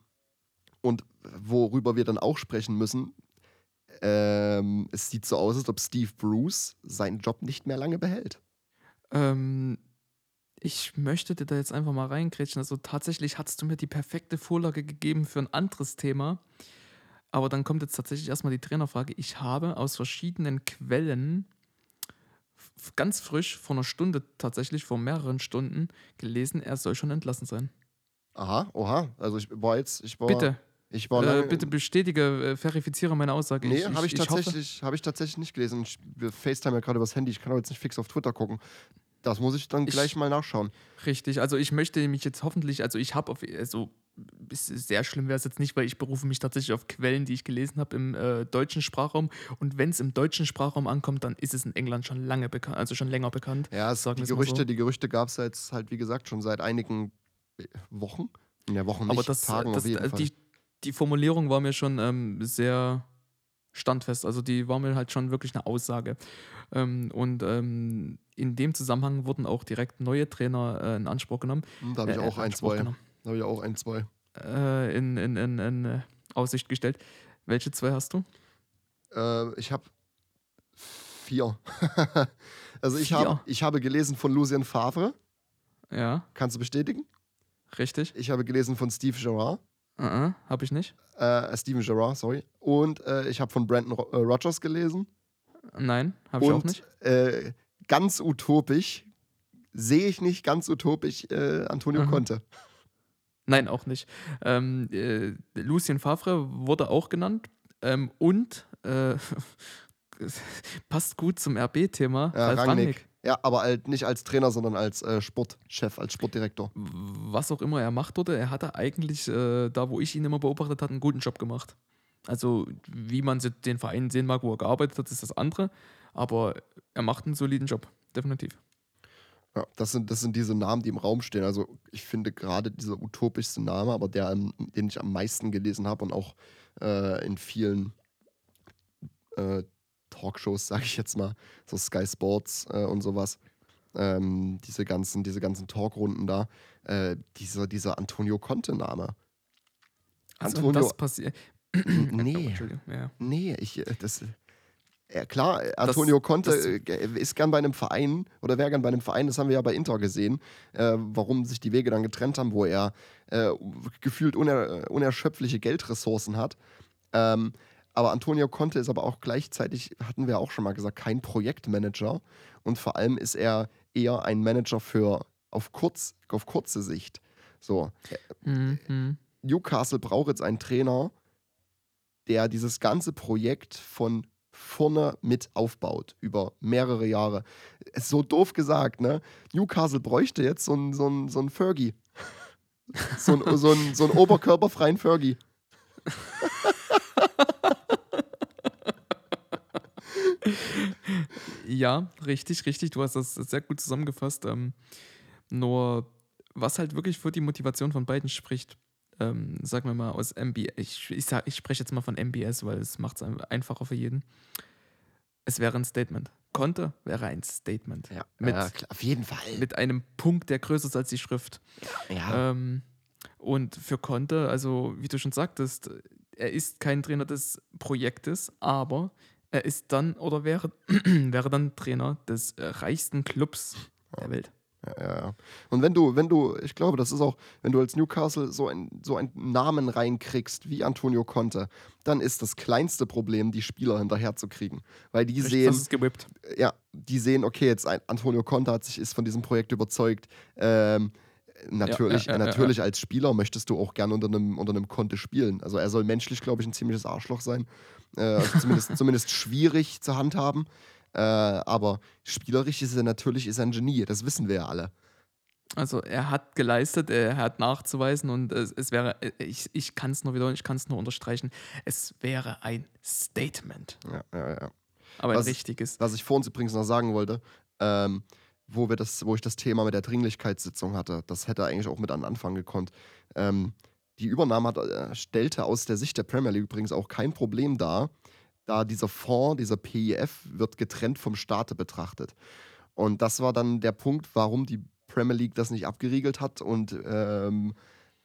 und worüber wir dann auch sprechen müssen, ähm, es sieht so aus, als ob Steve Bruce seinen Job nicht mehr lange behält. Ähm, ich möchte dir da jetzt einfach mal reingrätschen. Also tatsächlich hast du mir die perfekte Vorlage gegeben für ein anderes Thema. Aber dann kommt jetzt tatsächlich erstmal die Trainerfrage. Ich habe aus verschiedenen Quellen ganz frisch, vor einer Stunde tatsächlich, vor mehreren Stunden, gelesen, er soll schon entlassen sein. Aha, oha. Also ich war jetzt, ich war. Bitte, Ich war äh, bitte bestätige, äh, verifiziere meine Aussage. Nee, habe ich, hoffe- tatsächlich, habe ich tatsächlich nicht gelesen. Ich, FaceTime ja gerade übers Handy. Ich kann aber jetzt nicht fix auf Twitter gucken. Das muss ich dann Ich- gleich mal nachschauen. Richtig, also ich möchte mich jetzt hoffentlich, also ich habe auf, also ist, sehr schlimm wäre es jetzt nicht, weil ich berufe mich tatsächlich auf Quellen, die ich gelesen habe im äh, deutschen Sprachraum. Und wenn es im deutschen Sprachraum ankommt, dann ist es in England schon lange bekannt, also schon länger bekannt. Ja, es, die Gerüchte, so. die Gerüchte gab es jetzt halt, wie gesagt, schon seit einigen äh, Wochen. Ja, Wochen nicht, Aber das, Tagen das, auf jeden äh, Fall. die, die Formulierung war mir schon ähm, sehr standfest. Also die war mir halt schon wirklich eine Aussage. Ähm, und ähm, in dem Zusammenhang wurden auch direkt neue Trainer äh, in Anspruch genommen. Hm, da habe ich Äh, auch in ein, Anspruch zwei. genommen. Da habe ich auch ein, zwei. Äh, in, in, in, in äh, Aussicht gestellt. Welche zwei hast du? Äh, ich habe vier. also ich, Vier? hab, ich habe gelesen von Lucien Favre. Ja, Kannst du bestätigen? richtig. Ich habe gelesen von Steve Gerrard. Uh -uh, habe ich nicht. Äh, Steven Gerrard, sorry. Und äh, ich habe von Brandon Ro äh, Rogers gelesen. Nein, habe ich auch Und nicht. äh, ganz utopisch, sehe ich nicht ganz utopisch, äh, Antonio Mhm. Conte. Nein, auch nicht. Ähm, äh, Lucien Favre wurde auch genannt. Ähm, und äh, passt gut zum RB-Thema. Ja, Ralf Rangnick. Rangnick. Ja, aber halt nicht als Trainer, sondern als äh, Sportchef, als Sportdirektor. Was auch immer er macht dort, er hatte eigentlich, äh, da wo ich ihn immer beobachtet habe, einen guten Job gemacht. Also, wie man den Verein sehen mag, wo er gearbeitet hat, ist das andere. Aber er macht einen soliden Job, definitiv. Ja, das sind, das sind diese Namen, die im Raum stehen. Also ich finde gerade dieser utopischste Name, aber der, den ich am meisten gelesen habe und auch äh, in vielen äh, Talkshows, sage ich jetzt mal, so Sky Sports äh, und sowas, ähm, diese ganzen, diese ganzen Talkrunden da, äh, dieser, dieser Antonio Conte-Name. Also, Antonio, das passiert. nee, ja. nee, ich, äh, das, ja, klar, äh, Antonio Conte das- äh, ge- ist gern bei einem Verein oder wäre gern bei einem Verein, das haben wir ja bei Inter gesehen, äh, warum sich die Wege dann getrennt haben, wo er äh, gefühlt uner unerschöpfliche Geldressourcen hat. Ähm, aber Antonio Conte ist aber auch gleichzeitig, hatten wir auch schon mal gesagt, kein Projektmanager und vor allem ist er eher ein Manager für auf, kurz, auf kurze Sicht. So, Mhm. Newcastle braucht jetzt einen Trainer, der dieses ganze Projekt von vorne mit aufbaut, über mehrere Jahre. Ist so doof gesagt, ne? Newcastle bräuchte jetzt so einen so so einen Fergie. So einen so einen- so einen oberkörperfreien Fergie. Ja, richtig, richtig. Du hast das sehr gut zusammengefasst. Ähm, nur, was halt wirklich für die Motivation von beiden spricht, ähm, sagen wir mal aus MBS, ich, ich, sag- ich spreche jetzt mal von MBS, weil es macht es einfacher für jeden. Es wäre ein Statement. Konnte wäre ein Statement. Ja, Mit- ja, klar, auf jeden Fall. Mit einem Punkt, der größer ist als die Schrift. ja. Ähm, und für Conte, also wie du schon sagtest, er ist kein Trainer des Projektes, aber er ist dann oder wäre, wäre dann Trainer des äh, reichsten Clubs der Welt. Ja, ja, ja. Und wenn du, wenn du, ich glaube, das ist auch, wenn du als Newcastle so, ein, so einen Namen reinkriegst wie Antonio Conte, dann ist das kleinste Problem, die Spieler hinterherzukriegen. Weil die Richtig, sehen, Das ist gewippt. ja, die sehen, okay, jetzt ein Antonio Conte hat sich ist von diesem Projekt überzeugt. Ähm, natürlich, ja, ja, ja, natürlich als Spieler möchtest du auch gerne unter einem, unter einem Conte spielen. Also er soll menschlich, glaube ich, ein ziemliches Arschloch sein. Äh, also zumindest, zumindest schwierig zu handhaben. Äh, aber spielerisch ist er natürlich ist er ein Genie, das wissen wir ja alle. Also er hat geleistet, er hat nachzuweisen und es, es wäre, äh, ich, ich kann es nur wiederholen, ich kann es nur unterstreichen, es wäre ein Statement. Ja, ja, ja. Aber ein Was- richtiges. Was ich vor uns übrigens noch sagen wollte, ähm, wo, wir das, wo ich das Thema mit der Dringlichkeitssitzung hatte, das hätte eigentlich auch mit an Anfang gekonnt. Ähm, die Übernahme hat, äh, stellte aus der Sicht der Premier League übrigens auch kein Problem dar, da dieser Fonds, dieser PIF, wird getrennt vom Staate betrachtet. Und das war dann der Punkt, warum die Premier League das nicht abgeriegelt hat und ähm,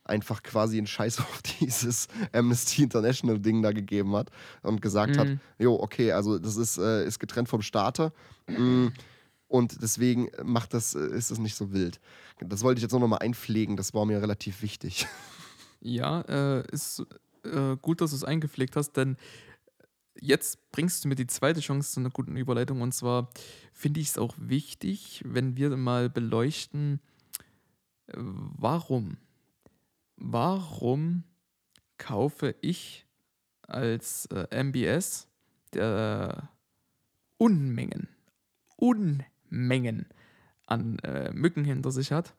einfach quasi einen Scheiß auf dieses Amnesty International Ding da gegeben hat und gesagt hat, Mhm. jo, okay, also das ist, äh, ist getrennt vom Staate. Mm, Und deswegen macht das, äh, ist das nicht so wild. Das wollte ich jetzt nur noch mal einpflegen, das war mir relativ wichtig. Ja, äh, ist äh, gut, dass du es eingepflegt hast, denn jetzt bringst du mir die zweite Chance zu einer guten Überleitung. Und zwar finde ich es auch wichtig, wenn wir mal beleuchten, äh, warum, warum kaufe ich als äh, MBS der Unmengen, Unmengen an äh, Mücken hinter sich hat.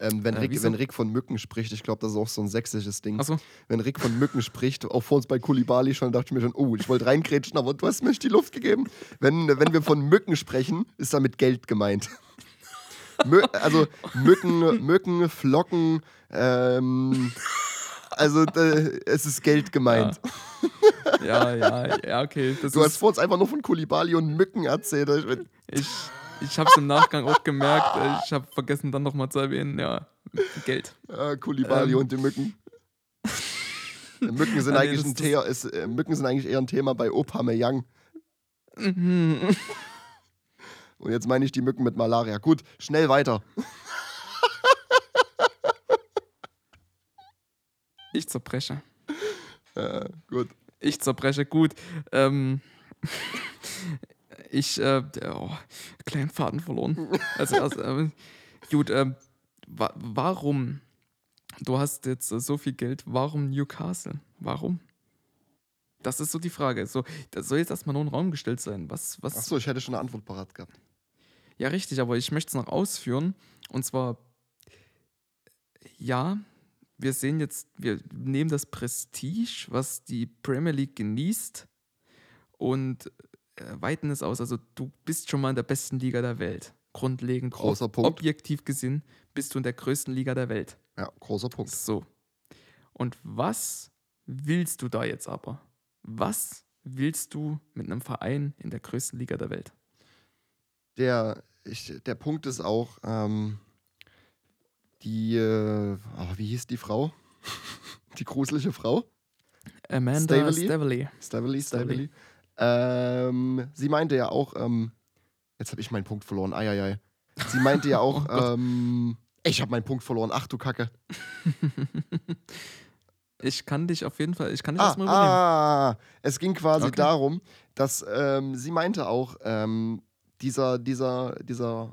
Ähm, wenn, Äh, Rick, wenn Rick von Mücken spricht, ich glaube, das ist auch so ein sächsisches Ding. Achso, Wenn Rick von Mücken spricht, auch vor uns bei Kulibali schon, dachte ich mir schon, oh, ich wollte reingrätschen, aber du hast mir nicht die Luft gegeben. Wenn, wenn wir von Mücken sprechen, ist damit Geld gemeint. Mü also Mücken, Mücken, Flocken, ähm, also äh, es ist Geld gemeint. ja, ja, ja, okay. Das Du hast vor uns einfach nur von Kulibali und Mücken erzählt. Ich ich habe es im Nachgang auch gemerkt. äh, Ich habe vergessen, dann nochmal zu erwähnen, ja, Geld. Äh, Kulibali Ähm. und die Mücken. Mücken sind, nee, eigentlich ein Thea, ist, äh, Mücken sind eigentlich eher ein Thema bei Opameyang. Mhm. Und jetzt meine ich die Mücken mit Malaria. Gut, schnell weiter. Ich zerbreche. Äh, gut. Ich zerbreche gut. Ähm, ich, äh, oh, kleinen Faden verloren. Also, erst, äh, gut, ähm, wa warum? Du hast jetzt äh, so viel Geld, warum Newcastle? Warum? Das ist so die Frage. So, das soll jetzt erstmal nur ein Raum gestellt sein. Was, was? Achso, ich hätte schon eine Antwort parat gehabt. Ja, richtig, aber ich möchte es noch ausführen. Und zwar, ja, wir sehen jetzt, wir nehmen das Prestige, was die Premier League genießt, und äh, weiten es aus. Also, du bist schon mal in der besten Liga der Welt. Grundlegend, Großer ob- Punkt. objektiv gesehen, bist du in der größten Liga der Welt. Ja, großer Punkt. So. Und was willst du da jetzt aber? Was willst du mit einem Verein in der größten Liga der Welt? Der, ich, der Punkt ist auch, ähm, die, äh, ah, wie hieß die Frau? die gruselige Frau? Amanda? Staveley. Staveley, Staveley. Staveley. Ähm, sie meinte ja auch, ähm, jetzt habe ich meinen Punkt verloren, eieiei. Sie meinte ja auch, Oh ähm, ich habe meinen Punkt verloren, ach du Kacke. Ich kann dich auf jeden Fall, ich kann dich Ah, erstmal übernehmen. ah, es ging quasi Okay. darum, dass ähm, sie meinte auch, ähm, dieser, dieser, dieser,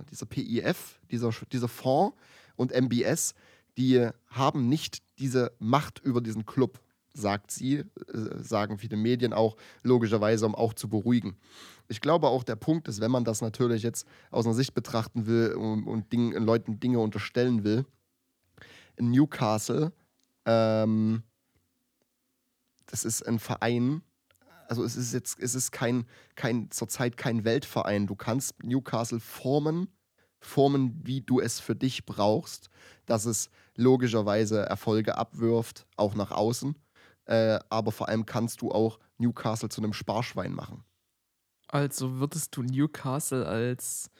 äh, dieser PIF, dieser, dieser Fonds und MBS, die haben nicht diese Macht über diesen Club, sagt sie, äh, sagen viele Medien auch, logischerweise, um auch zu beruhigen. Ich glaube auch, der Punkt ist, wenn man das natürlich jetzt aus einer Sicht betrachten will und, und Ding, Leuten Dinge unterstellen will, in Newcastle ähm, das ist ein Verein, also es ist jetzt, es ist kein, kein, zurzeit kein Weltverein. Du kannst Newcastle formen, formen, wie du es für dich brauchst, dass es logischerweise Erfolge abwirft, auch nach außen. Äh, aber vor allem kannst du auch Newcastle zu einem Sparschwein machen. Also würdest du Newcastle als.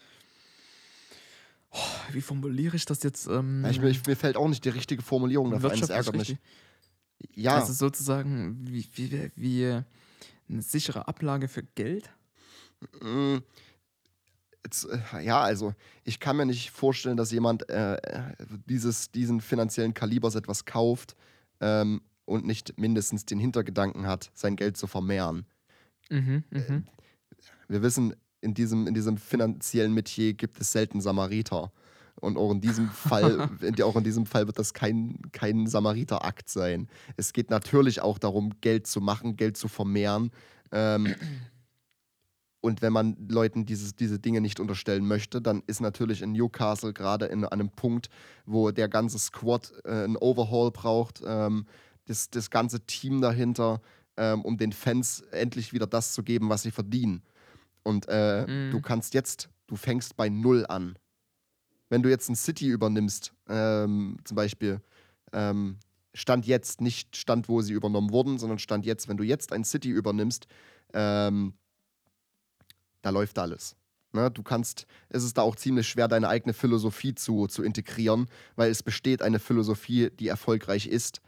Oh, wie formuliere ich das jetzt? Ähm, ich, mir, mir fällt auch nicht die richtige Formulierung dafür ein, das ärgert mich. Ja, Also sozusagen wie, wie, wie eine sichere Ablage für Geld? Äh, ja, also ich kann mir nicht vorstellen, dass jemand äh, dieses, diesen finanziellen Kalibers etwas kauft ähm, und nicht mindestens den Hintergedanken hat, sein Geld zu vermehren. Mhm, mhm. Wir wissen, in diesem, in diesem finanziellen Metier gibt es selten Samariter. Und auch in diesem Fall, auch in diesem Fall wird das kein, kein Samariterakt sein. Es geht natürlich auch darum, Geld zu machen, Geld zu vermehren. Ähm, und wenn man Leuten dieses, diese Dinge nicht unterstellen möchte, dann ist natürlich in Newcastle gerade in einem Punkt, wo der ganze Squad äh, ein Overhaul braucht, ähm, das, das ganze Team dahinter, ähm, um den Fans endlich wieder das zu geben, was sie verdienen. Und äh, Mhm. du kannst jetzt, du fängst bei Null an. Wenn du jetzt ein City übernimmst, ähm, zum Beispiel, ähm, Stand jetzt, nicht Stand, wo sie übernommen wurden, sondern Stand jetzt, wenn du jetzt ein City übernimmst, ähm, da läuft alles. Ne? Du kannst, es ist da auch ziemlich schwer, deine eigene Philosophie zu, zu integrieren, weil es besteht eine Philosophie, die erfolgreich ist.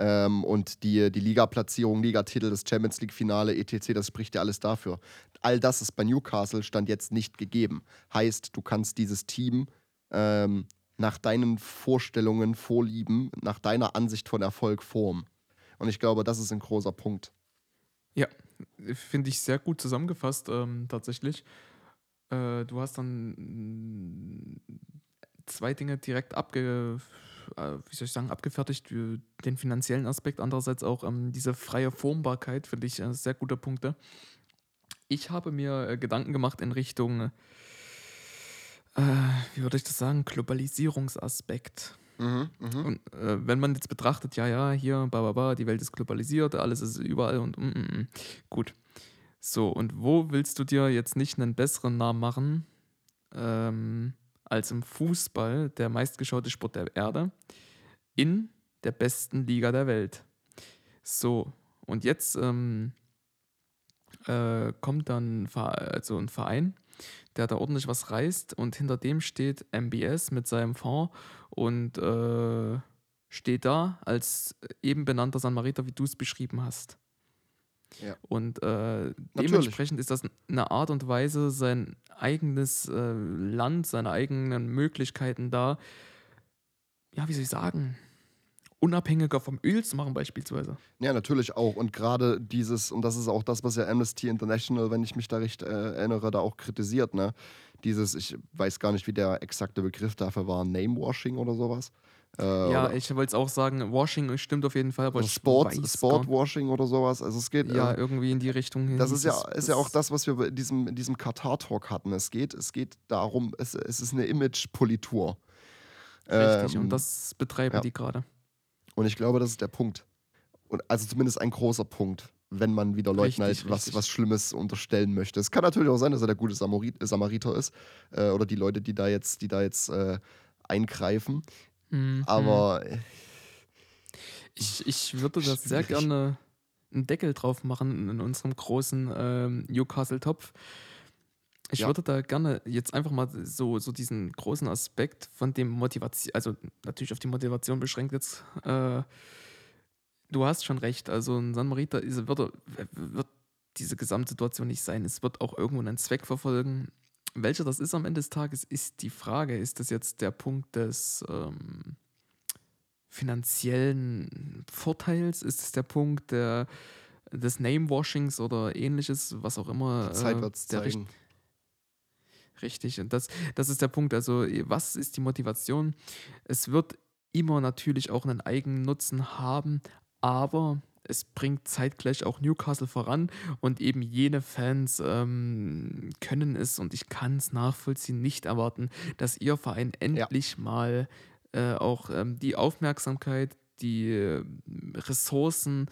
Ähm, und die, die Liga-Platzierung, Ligatitel, das Champions League-Finale, etc., das spricht ja alles dafür. All das ist bei Newcastle Stand jetzt nicht gegeben. Heißt, du kannst dieses Team ähm, nach deinen Vorstellungen, Vorlieben, nach deiner Ansicht von Erfolg formen. Und ich glaube, das ist ein großer Punkt. Ja, finde ich sehr gut zusammengefasst, ähm, tatsächlich. Äh, du hast dann mm, zwei Dinge direkt abge, wie soll ich sagen, abgefertigt. äh, Den finanziellen Aspekt, andererseits auch ähm, diese freie Formbarkeit, finde ich äh, sehr gute Punkte. Ich habe mir äh, Gedanken gemacht in Richtung äh, wie würde ich das sagen, Globalisierungsaspekt. Mhm, mhm. Und äh, wenn man jetzt betrachtet, ja, ja, hier, ba, ba, ba, die Welt ist globalisiert, alles ist überall und mm, mm, mm. gut. So, und wo willst du dir jetzt nicht einen besseren Namen machen ähm, als im Fußball, der meistgeschaute Sport der Erde, in der besten Liga der Welt? So, und jetzt ähm, äh, kommt dann also ein Verein, der da ordentlich was reißt und hinter dem steht MBS mit seinem Fonds und äh, steht da als eben benannter Samariter, wie du es beschrieben hast. Ja. Und äh, dementsprechend ist das eine Art und Weise, sein eigenes äh, Land, seine eigenen Möglichkeiten da, ja, wie soll ich sagen, unabhängiger vom Öl zu machen beispielsweise. Ja, natürlich auch. Und gerade dieses, und das ist auch das, was ja Amnesty International, wenn ich mich da recht äh, erinnere, da auch kritisiert, ne? Dieses, ich weiß gar nicht, wie der exakte Begriff dafür war, Namewashing oder sowas. Äh, ja, ich wollte es auch sagen, Washing stimmt auf jeden Fall, aber Sport, Sportwashing oder sowas. Also es geht. Ja, äh, irgendwie in die Richtung hin. Das ist ja, ist ja auch das, was wir in diesem, in diesem Katar-Talk hatten. Es geht, es geht darum, es, es ist eine Image-Politur. Richtig, ähm, und das betreiben ja. die gerade. Und ich glaube, das ist der Punkt. Und also zumindest ein großer Punkt, wenn man wieder Leuten richtig, halt was, was Schlimmes unterstellen möchte. Es kann natürlich auch sein, dass er der gute Samariter ist. Äh, oder die Leute, die da jetzt, die da jetzt äh, eingreifen. Mhm. Aber ich, ich würde das sehr gerne einen Deckel drauf machen in unserem großen ähm, Newcastle-Topf. Ich ja. würde da gerne jetzt einfach mal so, so diesen großen Aspekt von dem Motivation, also natürlich auf die Motivation beschränkt jetzt. Äh, du hast schon recht, also ein San Marita ist, wird, wird diese Gesamtsituation nicht sein. Es wird auch irgendwo einen Zweck verfolgen. Welcher das ist am Ende des Tages, ist die Frage. Ist das jetzt der Punkt des ähm, finanziellen Vorteils? Ist es der Punkt der, des Namewashings oder ähnliches, was auch immer? Zeit wird äh, zeigen. Richtig, und das, das ist der Punkt. Also, was ist die Motivation? Es wird immer natürlich auch einen eigenen Nutzen haben, aber es bringt zeitgleich auch Newcastle voran und eben jene Fans ähm, können es und ich kann es nachvollziehen, nicht erwarten, dass ihr Verein endlich ja. mal äh, auch ähm, die Aufmerksamkeit, die äh, Ressourcen,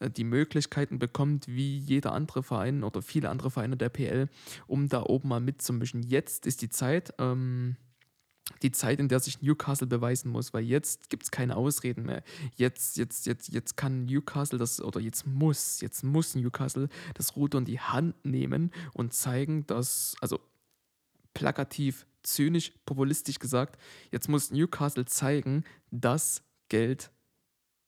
äh, die Möglichkeiten bekommt, wie jeder andere Verein oder viele andere Vereine der PL, um da oben mal mitzumischen. Jetzt ist die Zeit. Ähm, die Zeit, in der sich Newcastle beweisen muss, weil jetzt gibt es keine Ausreden mehr. Jetzt, jetzt, jetzt, jetzt kann Newcastle das, oder jetzt muss, jetzt muss Newcastle das Ruder in die Hand nehmen und zeigen, dass, also plakativ, zynisch, populistisch gesagt, jetzt muss Newcastle zeigen, dass Geld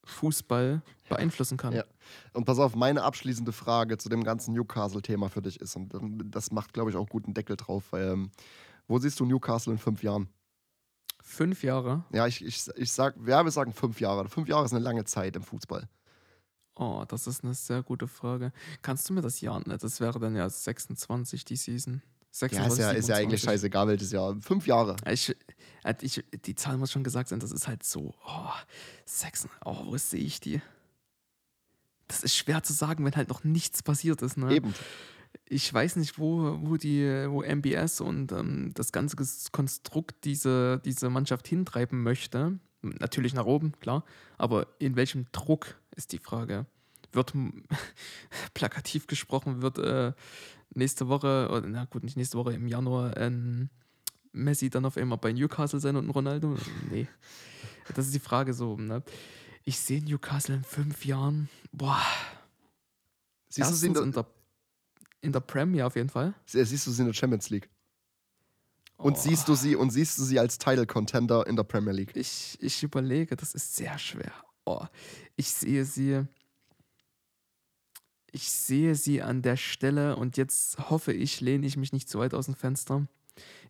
Fußball beeinflussen kann. Ja. Und pass auf, meine abschließende Frage zu dem ganzen Newcastle-Thema für dich ist, und das macht, glaube ich, auch guten Deckel drauf, weil, ähm, wo siehst du Newcastle in fünf Jahren? Fünf Jahre? Ja, ich, ich, ich sag, ja, wir sagen fünf Jahre. Fünf Jahre ist eine lange Zeit im Fußball. Oh, das ist eine sehr gute Frage. Kannst du mir das Jahr nennen? Das wäre dann ja 26 die Season. 26, ja, ist ja, ist ja eigentlich scheißegal, welches Jahr. Fünf Jahre. Ich, äh, ich, die Zahl muss schon gesagt sein, das ist halt so. Oh, sechs, oh, wo sehe ich die? Das ist schwer zu sagen, wenn halt noch nichts passiert ist. Ne? Eben ich weiß nicht, wo, wo die, wo MBS und ähm, das ganze Konstrukt diese, diese Mannschaft hintreiben möchte. Natürlich nach oben, klar. Aber in welchem Druck ist die Frage? Wird plakativ gesprochen, wird äh, nächste Woche, oder na gut, nicht nächste Woche, im Januar ein Messi dann auf einmal bei Newcastle sein und Ronaldo? Nee. Das ist die Frage so. Ne? Ich sehe Newcastle in fünf Jahren. Boah. Siehst du sie in der, in der Premier auf jeden Fall. Siehst du sie in der Champions League? Und oh. siehst du sie und siehst du sie als Title Contender in der Premier League? Ich, ich überlege, das ist sehr schwer. Oh, ich sehe sie. Ich sehe sie an der Stelle und jetzt hoffe ich, lehne ich mich nicht zu weit aus dem Fenster.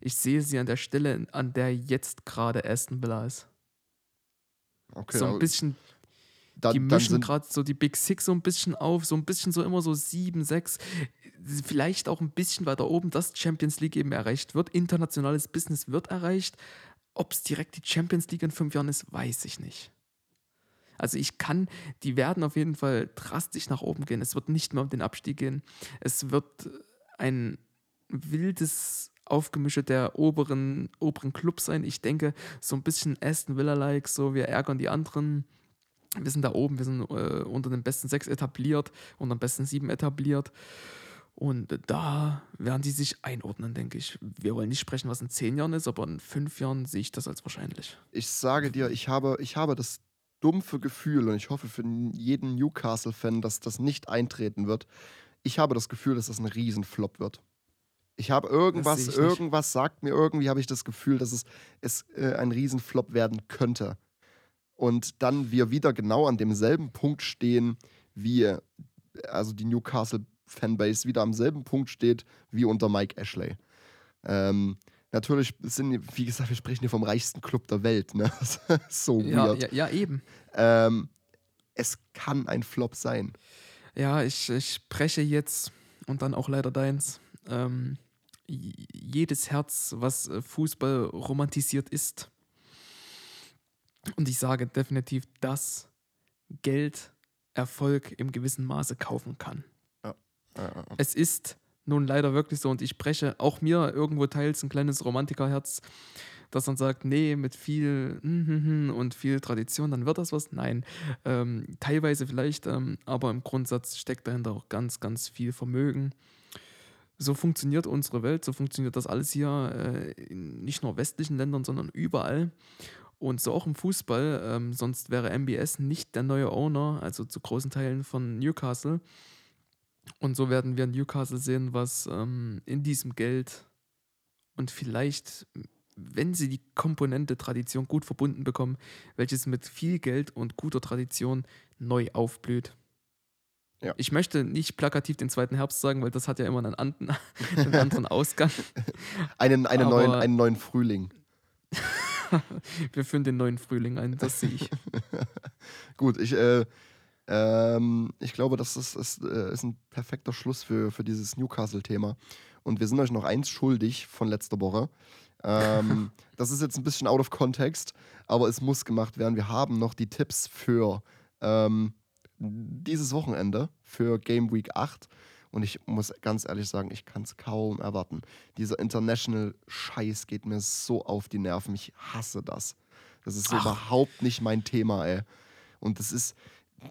Ich sehe sie an der Stelle, an der jetzt gerade Aston Villa ist. Okay, so ein bisschen dann, die mischen gerade so die Big Six so ein bisschen auf, so ein bisschen so immer so sieben, sechs, vielleicht auch ein bisschen weiter oben, dass Champions League eben erreicht wird. Internationales Business wird erreicht. Ob es direkt die Champions League in fünf Jahren ist, weiß ich nicht. Also ich kann, die werden auf jeden Fall drastisch nach oben gehen. Es wird nicht mehr um den Abstieg gehen. Es wird ein wildes Aufgemische der oberen, oberen Clubs sein. Ich denke, so ein bisschen Aston Villa-like, so wir ärgern die anderen. Wir sind da oben, wir sind äh, unter den besten sechs etabliert, unter den besten sieben etabliert. Und da werden die sich einordnen, denke ich. Wir wollen nicht sprechen, was in zehn Jahren ist, aber in fünf Jahren sehe ich das als wahrscheinlich. Ich sage dir, ich habe, ich habe das dumpfe Gefühl und ich hoffe für jeden Newcastle-Fan, dass das nicht eintreten wird. Ich habe das Gefühl, dass das ein Riesenflop wird. Ich habe irgendwas, ich irgendwas sagt mir irgendwie, habe ich das Gefühl, dass es, es äh, ein Riesenflop werden könnte. Und dann wir wieder genau an demselben Punkt stehen, wie also die Newcastle Fanbase wieder am selben Punkt steht wie unter Mike Ashley. Ähm, natürlich sind, wie gesagt, wir sprechen hier vom reichsten Club der Welt. Ne? so ja, weird. Ja, ja eben. Ähm, es kann ein Flop sein. Ja, ich, ich spreche jetzt und dann auch leider deins. Ähm, jedes Herz, was äh, Fußball romantisiert ist. Und ich sage definitiv, dass Geld Erfolg im gewissen Maße kaufen kann. Es ist nun leider wirklich so und ich spreche auch mir irgendwo teils ein kleines Romantikerherz, das dann sagt, nee, mit viel und viel Tradition, dann wird das was. Nein, ähm, teilweise vielleicht, ähm, aber im Grundsatz steckt dahinter auch ganz, ganz viel Vermögen. So funktioniert unsere Welt, so funktioniert das alles hier, äh, nicht nur westlichen Ländern, sondern überall. Und so auch im Fußball, ähm, sonst wäre MBS nicht der neue Owner, also zu großen Teilen von Newcastle. Und so werden wir Newcastle sehen, was ähm, in diesem Geld und vielleicht, wenn sie die Komponente Tradition gut verbunden bekommen, welches mit viel Geld und guter Tradition neu aufblüht. Ja. Ich möchte nicht plakativ den zweiten Herbst sagen, weil das hat ja immer einen, anderen, einen anderen Ausgang. einen, einen, neuen, einen neuen Frühling. wir führen den neuen Frühling ein, das sehe ich. Gut, ich äh, ähm, ich glaube, das ist, ist, äh, ist ein perfekter Schluss für, für dieses Newcastle-Thema. Und wir sind euch noch eins schuldig von letzter Woche. Ähm, das ist jetzt ein bisschen out of context, aber es muss gemacht werden. Wir haben noch die Tipps für ähm, dieses Wochenende, für Game Week 8. Und ich muss ganz ehrlich sagen, ich kann es kaum erwarten. Dieser International-Scheiß geht mir so auf die Nerven. Ich hasse das. Das ist so überhaupt nicht mein Thema, ey. Und das ist,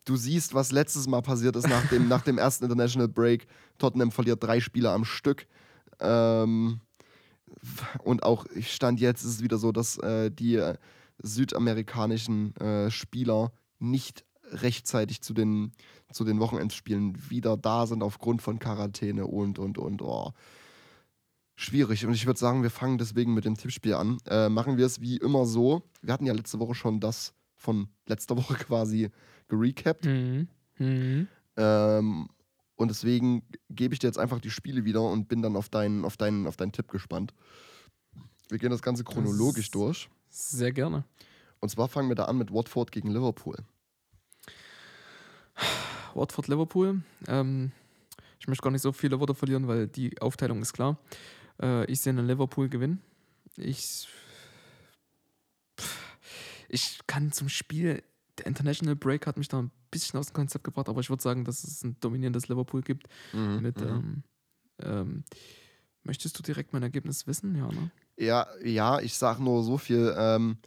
du siehst, was letztes Mal passiert ist nach dem, nach dem ersten International Break. Tottenham verliert drei Spieler am Stück. Ähm, und auch Stand jetzt ist es wieder so, dass äh, die äh, südamerikanischen äh, Spieler nicht rechtzeitig zu den, zu den Wochenendspielen wieder da sind aufgrund von Quarantäne und, und, und. Oh. Schwierig. Und ich würde sagen, wir fangen deswegen mit dem Tippspiel an. Äh, machen wir es wie immer so. Wir hatten ja letzte Woche schon das von letzter Woche quasi gerecapt. Mhm. Mhm. Ähm, und deswegen gebe ich dir jetzt einfach die Spiele wieder und bin dann auf deinen, auf deinen, auf deinen Tipp gespannt. Wir gehen das Ganze chronologisch das durch. Sehr gerne. Und zwar fangen wir da an mit Watford gegen Liverpool. Watford, Liverpool. Ähm, ich möchte gar nicht so viele Worte verlieren, weil die Aufteilung ist klar. Äh, ich sehe einen Liverpool-Gewinn. Ich, ich kann zum Spiel der International Break hat mich da ein bisschen aus dem Konzept gebracht, aber ich würde sagen, dass es ein dominierendes Liverpool gibt. Mhm, mit, mhm. ähm, ähm, möchtest du direkt mein Ergebnis wissen? Ja, ne? Ja, ja, ich sage nur so viel. Ähm,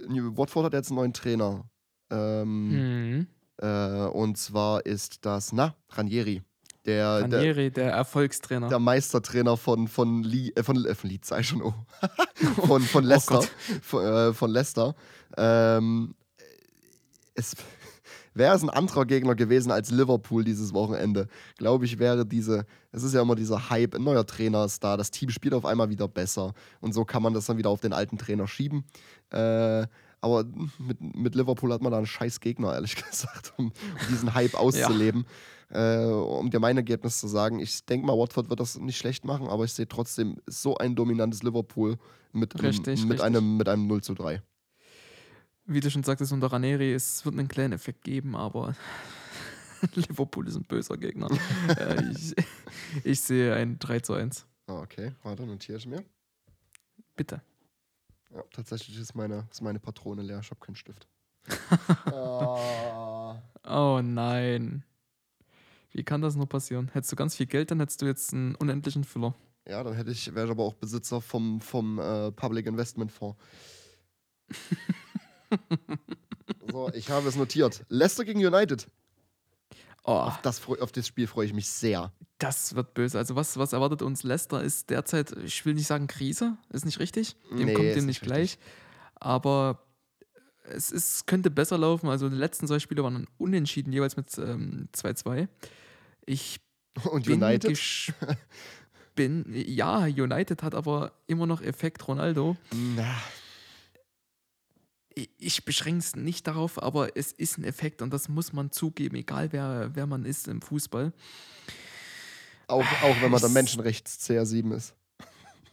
Watford hat jetzt einen neuen Trainer. Ähm, mhm. Äh, und zwar ist das, na, Ranieri. Der, Ranieri, der, der, Erfolgstrainer. Der Meistertrainer von, von, Lee, äh, von, äh, von Leeds, sei schon, oh. von, von oh Leicester. oh von, äh, von Leicester. Ähm, es wäre es ein anderer Gegner gewesen als Liverpool dieses Wochenende, glaube ich, wäre diese, es ist ja immer dieser Hype, ein neuer Trainer ist da, das Team spielt auf einmal wieder besser und so kann man das dann wieder auf den alten Trainer schieben. Äh, aber mit, mit Liverpool hat man da einen scheiß Gegner, ehrlich gesagt, um, um diesen Hype auszuleben. Ja. Äh, um dir mein Ergebnis zu sagen, ich denke mal, Watford wird das nicht schlecht machen, aber ich sehe trotzdem so ein dominantes Liverpool mit, richtig, mit, richtig. Einem, mit einem 0 zu 3 wie du schon sagtest, unter Raneri, es wird einen kleinen Effekt geben, aber Liverpool ist ein böser Gegner. äh, ich, ich, sehe ein 3 zu 1. Ah, okay, warte, notiere ich mir. Bitte. Ja, tatsächlich ist meine, ist meine Patrone leer, ich habe keinen Stift. oh. oh nein. Wie kann das nur passieren? Hättest du ganz viel Geld, dann hättest du jetzt einen unendlichen Füller. Ja, dann hätte ich, wäre ich aber auch Besitzer vom, vom äh, Public Investment Fonds. so, ich habe es notiert. Leicester gegen United. Oh, Auf das, auf das Spiel freue ich mich sehr. das wird böse. Also was, was erwartet uns Leicester ist derzeit, ich will nicht sagen Krise, ist nicht richtig. Dem Nee, kommt dem nicht gleich. Aber es ist, könnte besser laufen. Also die letzten zwei Spiele waren unentschieden, jeweils mit ähm, 2-2. Ich Und bin United? bin, ja, United hat aber immer noch Effekt Ronaldo. Na, Ich- beschränke es nicht darauf, aber es ist ein Effekt und das muss man zugeben, egal wer, wer man ist im Fußball. auch, auch wenn man der Menschenrechts CR7 ist.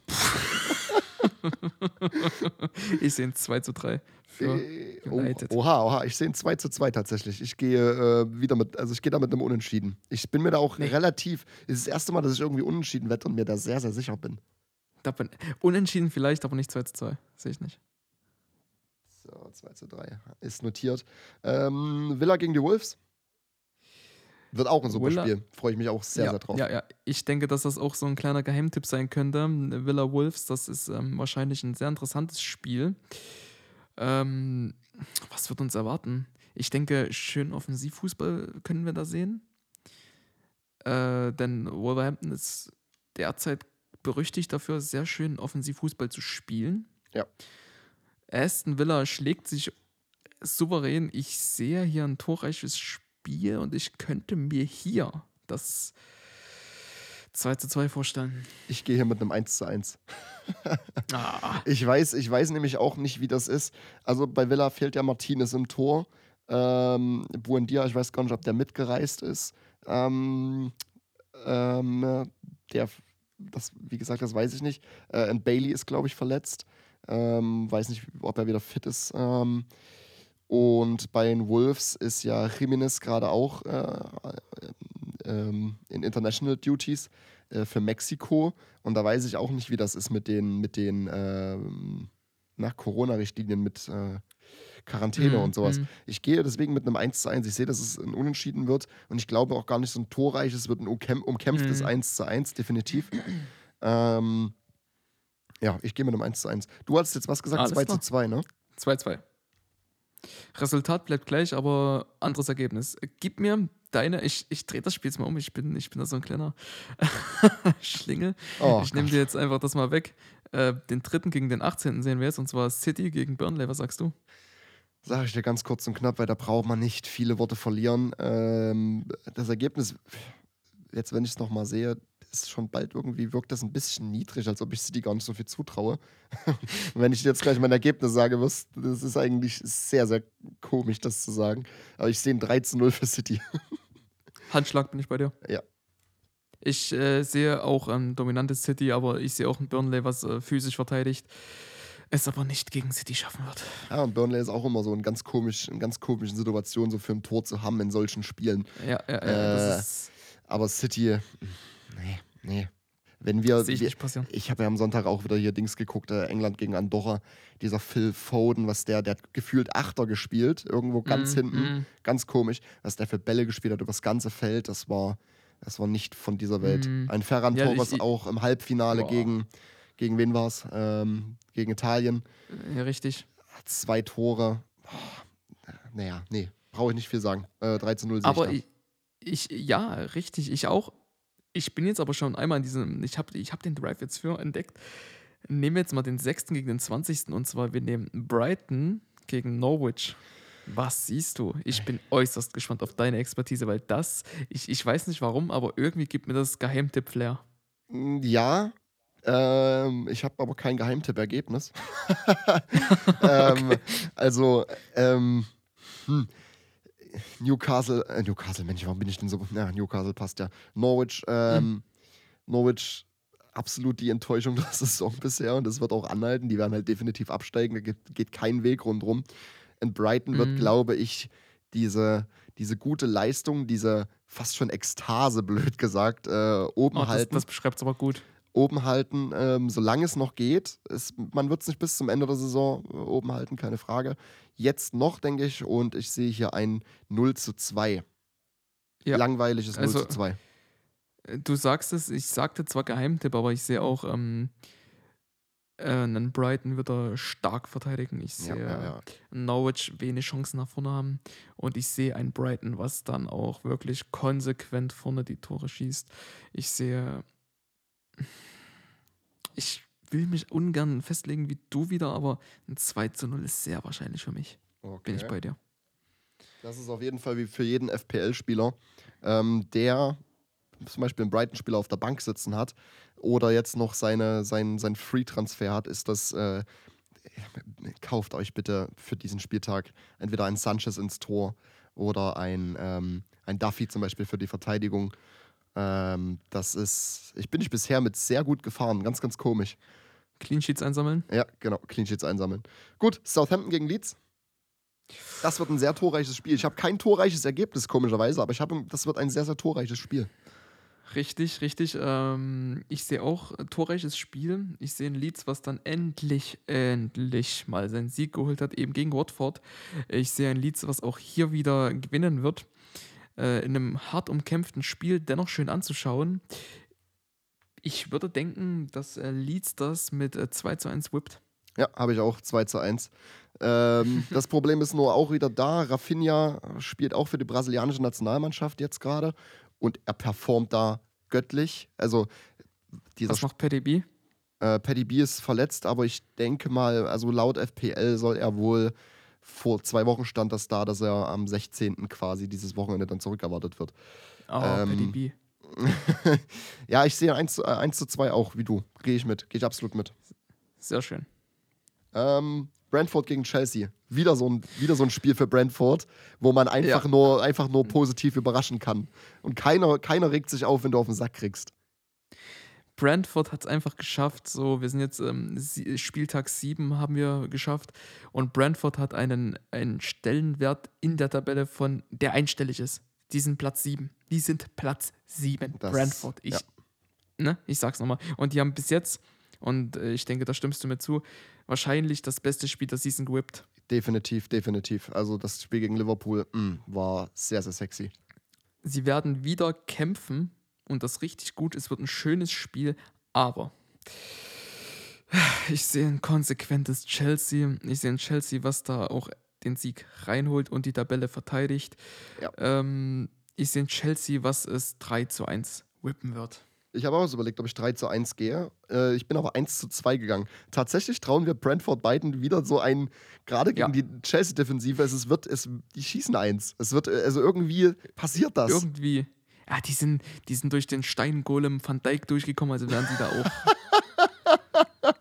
ich sehe ein 2 zu 3 für Äh, oh, United. oha, oha, ich sehe ein 2 zu 2 tatsächlich. Ich gehe äh, wieder mit, also ich gehe da mit einem Unentschieden. Ich bin mir da auch Nee. relativ, es ist das erste Mal, dass ich irgendwie unentschieden wette und mir da sehr, sehr sicher bin, unentschieden vielleicht, aber nicht 2 zu 2. Sehe ich nicht. So, 2 zu 3 ist notiert. Ähm, Villa gegen die Wolves. Wird auch ein super Villa- Spiel. Freue ich mich auch sehr, ja, sehr drauf. Ja, ja. Ich denke, dass das auch so ein kleiner Geheimtipp sein könnte. Villa Wolves, das ist ähm, wahrscheinlich ein sehr interessantes Spiel. Ähm, was wird uns erwarten? Ich denke, schön Offensivfußball können wir da sehen. Äh, denn Wolverhampton ist derzeit berüchtigt dafür, sehr schön Offensivfußball zu spielen. Ja. Aston Villa schlägt sich souverän. Ich sehe hier ein torreiches Spiel und ich könnte mir hier das 2 zu 2 vorstellen. Ich gehe hier mit einem 1 zu 1. Ah, Ich weiß, ich weiß nämlich auch nicht, wie das ist. Also bei Villa fehlt ja Martinez im Tor. Ähm, Buendia, ich weiß gar nicht, ob der mitgereist ist. Ähm, ähm, der, das, wie gesagt, das weiß ich nicht. Äh, und Bailey ist, glaube ich, verletzt. Ähm, weiß nicht, ob er wieder fit ist. Ähm, und bei den Wolves ist ja Jimenez gerade auch äh, ähm, in International Duties äh, für Mexiko. Und da weiß ich auch nicht, wie das ist mit den, mit den ähm, nach Corona-Richtlinien, mit äh, Quarantäne Mhm, und sowas. mhm. Ich gehe deswegen mit einem 1 zu 1. Ich sehe, dass es ein Unentschieden wird. Und ich glaube auch gar nicht so ein torreiches, wird ein umkämp umkämpftes Mhm. 1 zu 1, definitiv. ähm, ja, ich gehe mit einem 1 zu 1. Du hast jetzt was gesagt, Alles 2 klar. zu 2, ne? 2-2. Resultat bleibt gleich, aber anderes Ergebnis. Gib mir deine, ich, ich drehe das Spiel jetzt mal um, ich bin, ich bin da so ein kleiner Schlingel. Oh, ich nehme dir jetzt einfach das mal weg. Äh, den dritten gegen den 18. sehen wir jetzt, und zwar City gegen Burnley. Was sagst du? Sag ich dir ganz kurz und knapp, weil da braucht man nicht viele Worte verlieren. Ähm, das Ergebnis, jetzt wenn ich es nochmal sehe, ist schon bald irgendwie, wirkt das ein bisschen niedrig, als ob ich City gar nicht so viel zutraue. Wenn ich jetzt gleich mein Ergebnis sage, wirst, das ist eigentlich sehr, sehr komisch, das zu sagen. Aber ich sehe ein 3 zu 0 für City. Handschlag bin ich bei dir. Ja. Ich äh, sehe auch ein dominantes City, aber ich sehe auch ein Burnley, was äh, physisch verteidigt, es aber nicht gegen City schaffen wird. Ja, und Burnley ist auch immer so in ganz, komisch, in ganz komischen Situationen, so für ein Tor zu haben in solchen Spielen. Ja, ja, ja. Äh, Aber City, nee, nee. Wenn wir, sehe ich wir nicht passieren. Ich habe ja am Sonntag auch wieder hier Dings geguckt, äh, England gegen Andorra. Dieser Phil Foden, was der, der hat gefühlt Achter gespielt, irgendwo ganz Mm, hinten, mm. ganz komisch. Was der für Bälle gespielt hat über das ganze Feld, das war, das war nicht von dieser Welt. Mm. Ein Ferran Ja, Torres auch im Halbfinale Boah. gegen, gegen wen war es? Ähm, gegen Italien. Ja, richtig. Zwei Tore. Oh, naja, nee, brauche ich nicht viel sagen. Äh, 3 zu 0 sehe Aber ich, ich, ich, ja, richtig, ich auch. Ich bin jetzt aber schon einmal in diesem, ich habe ich hab den Drive jetzt für entdeckt. Nehmen wir jetzt mal den 6. gegen den 20. und zwar wir nehmen Brighton gegen Norwich. Was siehst du? Ich bin äußerst gespannt auf deine Expertise, weil das, ich, ich weiß nicht warum, aber irgendwie gibt mir das Geheimtipp-Flair. Mm, Ja, ähm, ich habe aber kein Geheimtipp-Ergebnis. ähm, also, ähm, hm. Newcastle, äh, Newcastle, Mensch, warum bin ich denn so? Ja, Newcastle passt ja. Norwich, ähm, Norwich, absolut die Enttäuschung der Saison bisher und das wird auch anhalten. Die werden halt definitiv absteigen, da geht, geht kein Weg rundherum. In Brighton wird, Mhm. glaube ich, diese, diese gute Leistung, diese fast schon Ekstase, blöd gesagt, äh, oben Oh, das, halten das beschreibt es aber gut. Oben halten, ähm, solange es noch geht. Es, man wird es nicht bis zum Ende der Saison äh, oben halten, keine Frage. Jetzt noch, denke ich, und ich sehe hier ein 0 zu 2. Ja. Langweiliges 0 Also- zu 2. Du sagst es, ich sagte zwar Geheimtipp, aber ich sehe auch ähm, äh, einen Brighton wird er stark verteidigen. Ich sehe ja, ja. Norwich wenig Chancen nach vorne haben und ich sehe ein Brighton, was dann auch wirklich konsequent vorne die Tore schießt. Ich sehe. Ich will mich ungern festlegen wie du wieder, aber ein 2 zu 0 ist sehr wahrscheinlich für mich. Bin ich bei dir. Das ist auf jeden Fall wie für jeden FPL-Spieler, ähm, der zum Beispiel einen Brighton-Spieler auf der Bank sitzen hat oder jetzt noch seine, sein, sein Free-Transfer hat, ist das, äh, kauft euch bitte für diesen Spieltag entweder ein Sanchez ins Tor oder ein, ähm, ein Duffy zum Beispiel für die Verteidigung. Ähm, das ist, ich bin ich bisher mit sehr gut gefahren, ganz, ganz komisch. Clean Sheets einsammeln. Ja, genau, Clean Sheets einsammeln. Gut, Southampton gegen Leeds. Das wird ein sehr torreiches Spiel. Ich habe kein torreiches Ergebnis, komischerweise, aber ich habe, das wird ein sehr, sehr torreiches Spiel. Richtig, richtig. Ähm, ich sehe auch ein torreiches Spiel. Ich sehe ein Leeds, was dann endlich, endlich mal seinen Sieg geholt hat, eben gegen Watford. Ich sehe ein Leeds, was auch hier wieder gewinnen wird. Äh, in einem hart umkämpften Spiel, dennoch schön anzuschauen. Ich würde denken, dass äh, Leeds das mit äh, 2 zu 1 whippt. Ja, habe ich auch 2 zu 1. Ähm, das Problem ist nur auch wieder da. Rafinha spielt auch für die brasilianische Nationalmannschaft jetzt gerade und er performt da göttlich. Also dieser Was macht Paddy B? äh, Paddy B ist verletzt, aber ich denke mal, also laut FPL soll er wohl vor zwei Wochen stand das da, dass er am 16. quasi dieses Wochenende dann zurückerwartet wird. Oh, Ähm, Paddy B. ja, ich sehe 1 zu, äh, 1 zu 2 auch, wie du. Gehe ich mit. Gehe ich absolut mit. Sehr schön. Ähm, Brentford gegen Chelsea. Wieder so, ein, wieder so ein Spiel für Brentford, wo man einfach, Ja. nur, einfach nur positiv überraschen kann. Und keiner, keiner regt sich auf, wenn du auf den Sack kriegst. Brentford hat es einfach geschafft. So, wir sind jetzt ähm, Spieltag 7 haben wir geschafft. Und Brentford hat einen, einen Stellenwert in der Tabelle von, der einstellig ist. Die sind Platz 7. Die sind Platz 7. Das- Brentford. Ich, ja. ne, ich sag's nochmal. Und die haben bis jetzt, und äh, ich denke, da stimmst du mir zu, wahrscheinlich das beste Spiel der Season gewippt. Definitiv, definitiv. Also das Spiel gegen Liverpool mh, war sehr, sehr sexy. Sie werden wieder kämpfen und das richtig gut. Es wird ein schönes Spiel, aber ich sehe ein konsequentes Chelsea. Ich sehe ein Chelsea, was da auch den Sieg reinholt und die Tabelle verteidigt. Ja. Ähm, ich sehe ein Chelsea, was es 3 zu 1 whippen wird. Ich habe auch so überlegt, ob ich 3 zu 1 gehe. Äh, ich bin aber 1 zu 2 gegangen. Tatsächlich trauen wir Brentford beiden wieder so ein, gerade gegen Ja. die Chelsea-Defensive, es, es wird, es, die schießen eins. Es wird, äh, also irgendwie passiert das. Irgendwie. Ja, die sind, die sind durch den Steingolem Van Dijk durchgekommen, also werden sie da auch.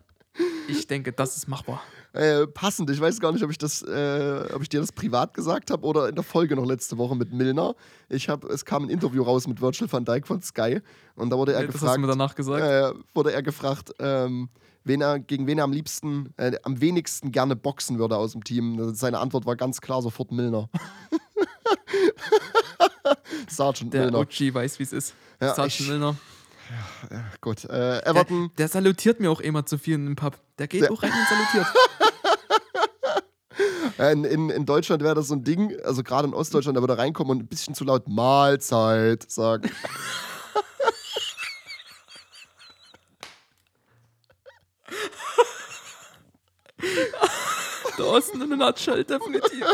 ich denke, das ist machbar. Äh, passend. Ich weiß gar nicht, ob ich das, äh, ob ich dir das privat gesagt habe oder in der Folge noch letzte Woche mit Milner. Ich habe, es kam ein Interview raus mit Virgil van Dijk von Sky und da wurde er das hast gefragt, du mir danach gesagt. äh, wurde er gefragt, ähm, wen er, gegen wen er am liebsten, äh, am wenigsten gerne boxen würde aus dem Team. Seine Antwort war ganz klar sofort Milner. Sergeant Der Milner. OG weiß, wie es ist. Ja, Sergeant ich- Milner. Gut. Äh, Der, Everton. der salutiert mir auch immer zu viel in dem Pub. Der geht Der- auch rein und salutiert. In, in, in Deutschland wäre das so ein Ding, also gerade in Ostdeutschland, da würde er reinkommen und ein bisschen zu laut Mahlzeit sagen. Osten in der Nutshell, definitiv.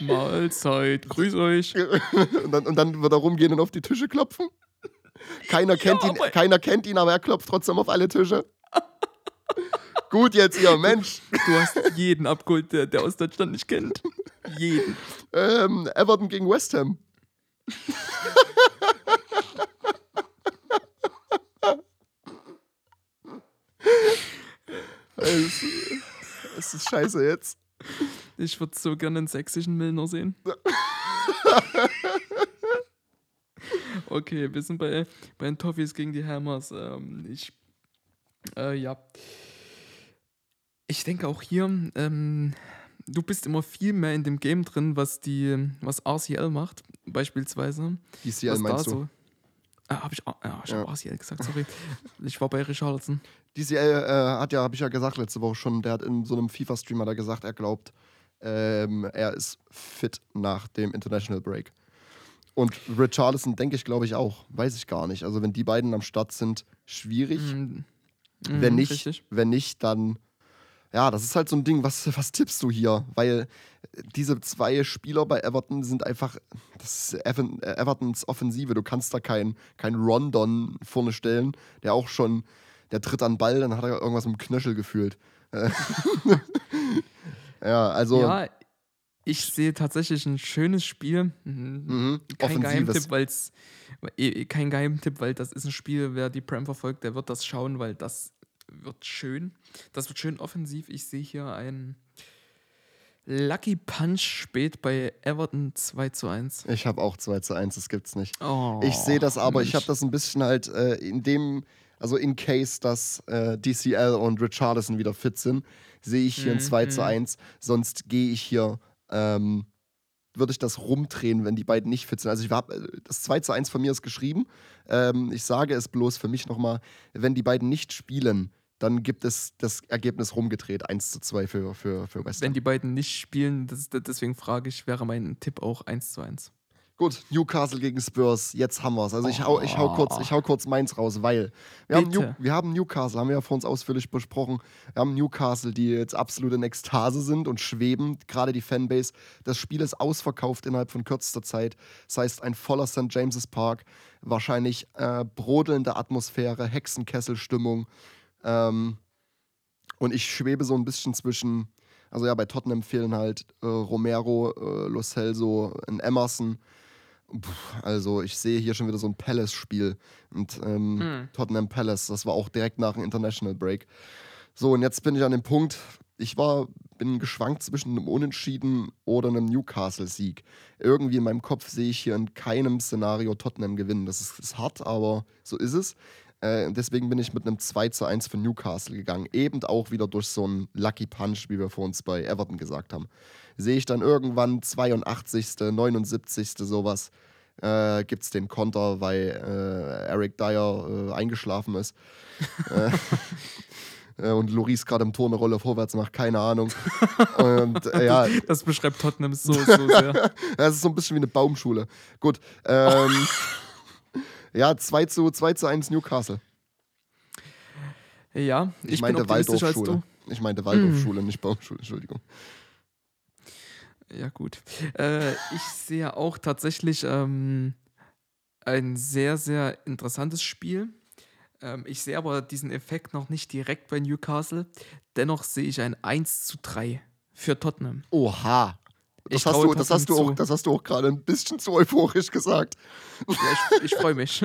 Mahlzeit, grüß euch. und, dann, und dann wird er rumgehen und auf die Tische klopfen. Keiner kennt, ihn, aber- keiner kennt ihn, aber er klopft trotzdem auf alle Tische. Gut jetzt, ihr Mensch. Du hast jeden abgeholt, der, der Ostdeutschland nicht kennt. Jeden. Ähm, Everton gegen West Ham. es, es ist scheiße jetzt. Ich würde so gerne einen sächsischen Milner sehen. Okay, wir sind bei, bei den Toffees gegen die Hammers. Ähm, ich, äh, ja. Ich denke auch hier, ähm, du bist immer viel mehr in dem Game drin, was die, was RCL macht, beispielsweise. DCL was meinst da du? Ah, hab ich, ah, ich Ja. hab RCL gesagt, sorry. ich war bei Richarlison. DCL äh, hat ja, habe ich ja gesagt letzte Woche schon, der hat in so einem FIFA-Stream hat er gesagt, er glaubt, ähm, er ist fit nach dem International Break. Und Richarlison denke ich, glaube ich, auch. Weiß ich gar nicht. Also, wenn die beiden am Start sind, schwierig. Mhm. Wenn Mhm, nicht, Richtig. wenn nicht, dann. Ja, das ist halt so ein Ding, was, was tippst du hier? Weil diese zwei Spieler bei Everton sind einfach, das ist äh, Evertons Offensive. Du kannst da keinen kein Rondon vorne stellen, der auch schon, der tritt an den Ball, dann hat er irgendwas im Knöchel gefühlt. Äh, ja, also Ja, ich sehe tatsächlich ein schönes Spiel. Mhm. mhm, Kein Offensives. Geheimtipp, weil es kein Geheimtipp, weil das ist ein Spiel, wer die Prem verfolgt, der wird das schauen, weil das wird schön. Das wird schön offensiv. Ich sehe hier ein Lucky Punch spät bei Everton 2 zu 1. Ich habe auch 2 zu 1, das gibt's nicht. Oh, Ich sehe das aber, ich Mensch. habe das ein bisschen halt äh, in dem, also in case, dass äh, DCL und Richarlison wieder fit sind, sehe ich hier ein Mhm, 2 zu mhm. 1. Sonst gehe ich hier, ähm, würde ich das rumdrehen, wenn die beiden nicht fit sind. Also ich hab, äh, das 2 zu 1 von mir ist geschrieben. Ähm, ich sage es bloß für mich nochmal, wenn die beiden nicht spielen, dann gibt es das Ergebnis rumgedreht, 1 zu 2 für, für, für West Wenn Ham. die beiden nicht spielen, das, deswegen frage ich, wäre mein Tipp auch 1 zu 1. Gut, Newcastle gegen Spurs, jetzt haben wir es. Also ich hau, ich, hau kurz, ich hau kurz meins raus, weil wir haben, New, wir haben Newcastle, haben wir ja vor uns ausführlich besprochen. Wir haben Newcastle, die jetzt absolut in Ekstase sind und schweben. Gerade die Fanbase. Das Spiel ist ausverkauft innerhalb von kürzester Zeit. Das heißt, ein voller St. James's Park. Wahrscheinlich äh, brodelnde Atmosphäre, Hexenkesselstimmung. Ähm, und ich schwebe so ein bisschen zwischen, also ja, bei Tottenham fehlen halt äh, Romero, äh, Lo Celso, ein Emerson. Puh, also ich sehe hier schon wieder so ein Palace-Spiel. Und ähm, Hm. Tottenham Palace, das war auch direkt nach dem International Break. So, und jetzt bin ich an dem Punkt, ich war, bin geschwankt zwischen einem Unentschieden oder einem Newcastle-Sieg. Irgendwie in meinem Kopf sehe ich hier in keinem Szenario Tottenham gewinnen. Das ist, ist hart, aber so ist es. Äh, deswegen bin ich mit einem 2 zu 1 für Newcastle gegangen. Eben auch wieder durch so einen Lucky Punch, wie wir vor uns bei Everton gesagt haben. Sehe ich dann irgendwann 82., 79., sowas, äh, gibt es den Konter, weil äh, Eric Dyer äh, eingeschlafen ist. äh, äh, und Loris gerade im Tor eine Rolle vorwärts macht, keine Ahnung. Und äh, ja, Das beschreibt Tottenham so, so sehr. das ist so ein bisschen wie eine Baumschule. Gut. Ähm, ja, 2 zu, 2 zu 1 Newcastle. Ja, ich, Ich, meinte Waldorfschule. Ich meinte Waldorfschule, nicht Baumschule, Entschuldigung. Ja, gut. Äh, ich sehe auch tatsächlich ähm, ein sehr, sehr interessantes Spiel. Ähm, ich sehe aber diesen Effekt noch nicht direkt bei Newcastle. Dennoch sehe ich ein 1 zu 3 für Tottenham. Oha. Das hast, du, das, hast du auch, das hast du auch gerade ein bisschen zu euphorisch gesagt. Ja, ich ich freue mich.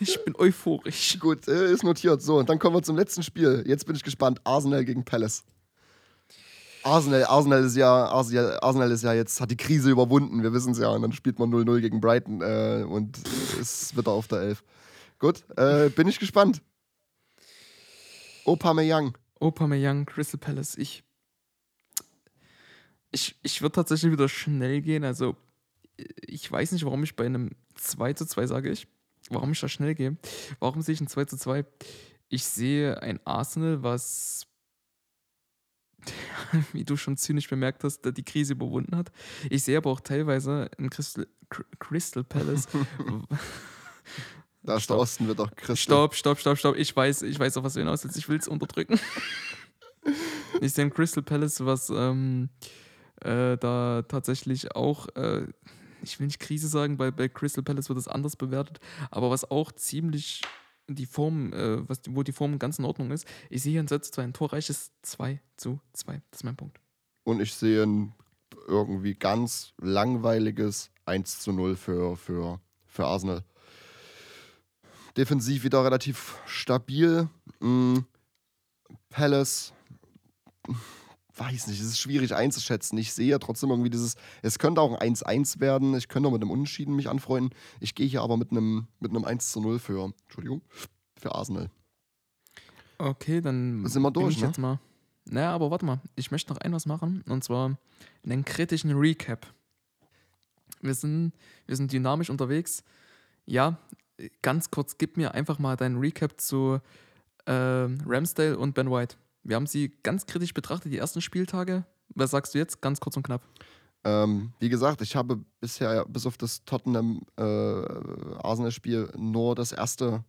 ich bin euphorisch. Gut, äh, ist notiert. So, und dann kommen wir zum letzten Spiel. Jetzt bin ich gespannt. Arsenal gegen Palace. Arsenal, Arsenal ist ja, Arsenal, Arsenal ist ja jetzt, hat die Krise überwunden, wir wissen es ja. Und dann spielt man 0-0 gegen Brighton äh, und ist wieder auf der 11. Gut, äh, bin ich gespannt. Aubameyang. Aubameyang, Crystal Palace. Ich, ich, ich würde tatsächlich wieder schnell gehen. Also, ich weiß nicht, warum ich bei einem 2 zu 2 sage ich. Warum ich da schnell gehe. Warum sehe ich ein 2 zu 2? Ich sehe ein Arsenal, was, wie du schon zynisch bemerkt hast, die Krise überwunden hat. Ich sehe aber auch teilweise ein Crystal, Cr- Crystal Palace. Da ist der Stopp. Osten wird doch Christen. Stopp, stopp, stopp, stopp. Ich weiß, ich weiß, auf was du hinaus willst. Ich will es unterdrücken. ich sehe ein Crystal Palace, was ähm, äh, da tatsächlich auch, äh, ich will nicht Krise sagen, weil bei Crystal Palace wird es anders bewertet, aber was auch ziemlich die Form, äh, was, wo die Form ganz in Ordnung ist. Ich sehe hier ein Satz zu ein torreiches 2 zu 2. Das ist mein Punkt. Und ich sehe ein irgendwie ganz langweiliges 1 zu 0 für, für, für Arsenal. Defensiv wieder relativ stabil. Mm, Palace, weiß nicht, es ist schwierig einzuschätzen. Ich sehe trotzdem irgendwie dieses, es könnte auch ein 1-1 werden. Ich könnte auch mit einem Unentschieden mich anfreunden. Ich gehe hier aber mit einem, mit einem 1 zu 0 für, Entschuldigung, für Arsenal. Okay, dann Sind wir durch, ich ne? jetzt mal. Naja, aber warte mal. Ich möchte noch ein was machen. Und zwar einen kritischen Recap. Wir sind, wir sind dynamisch unterwegs. Ja, ganz kurz, gib mir einfach mal deinen Recap zu ähm, Ramsdale und Ben White. Wir haben sie ganz kritisch betrachtet, die ersten Spieltage. Was sagst du jetzt? Ganz kurz und knapp. Ähm, wie gesagt, ich habe bisher bis auf das Tottenham-Arsenal-Spiel nur das erste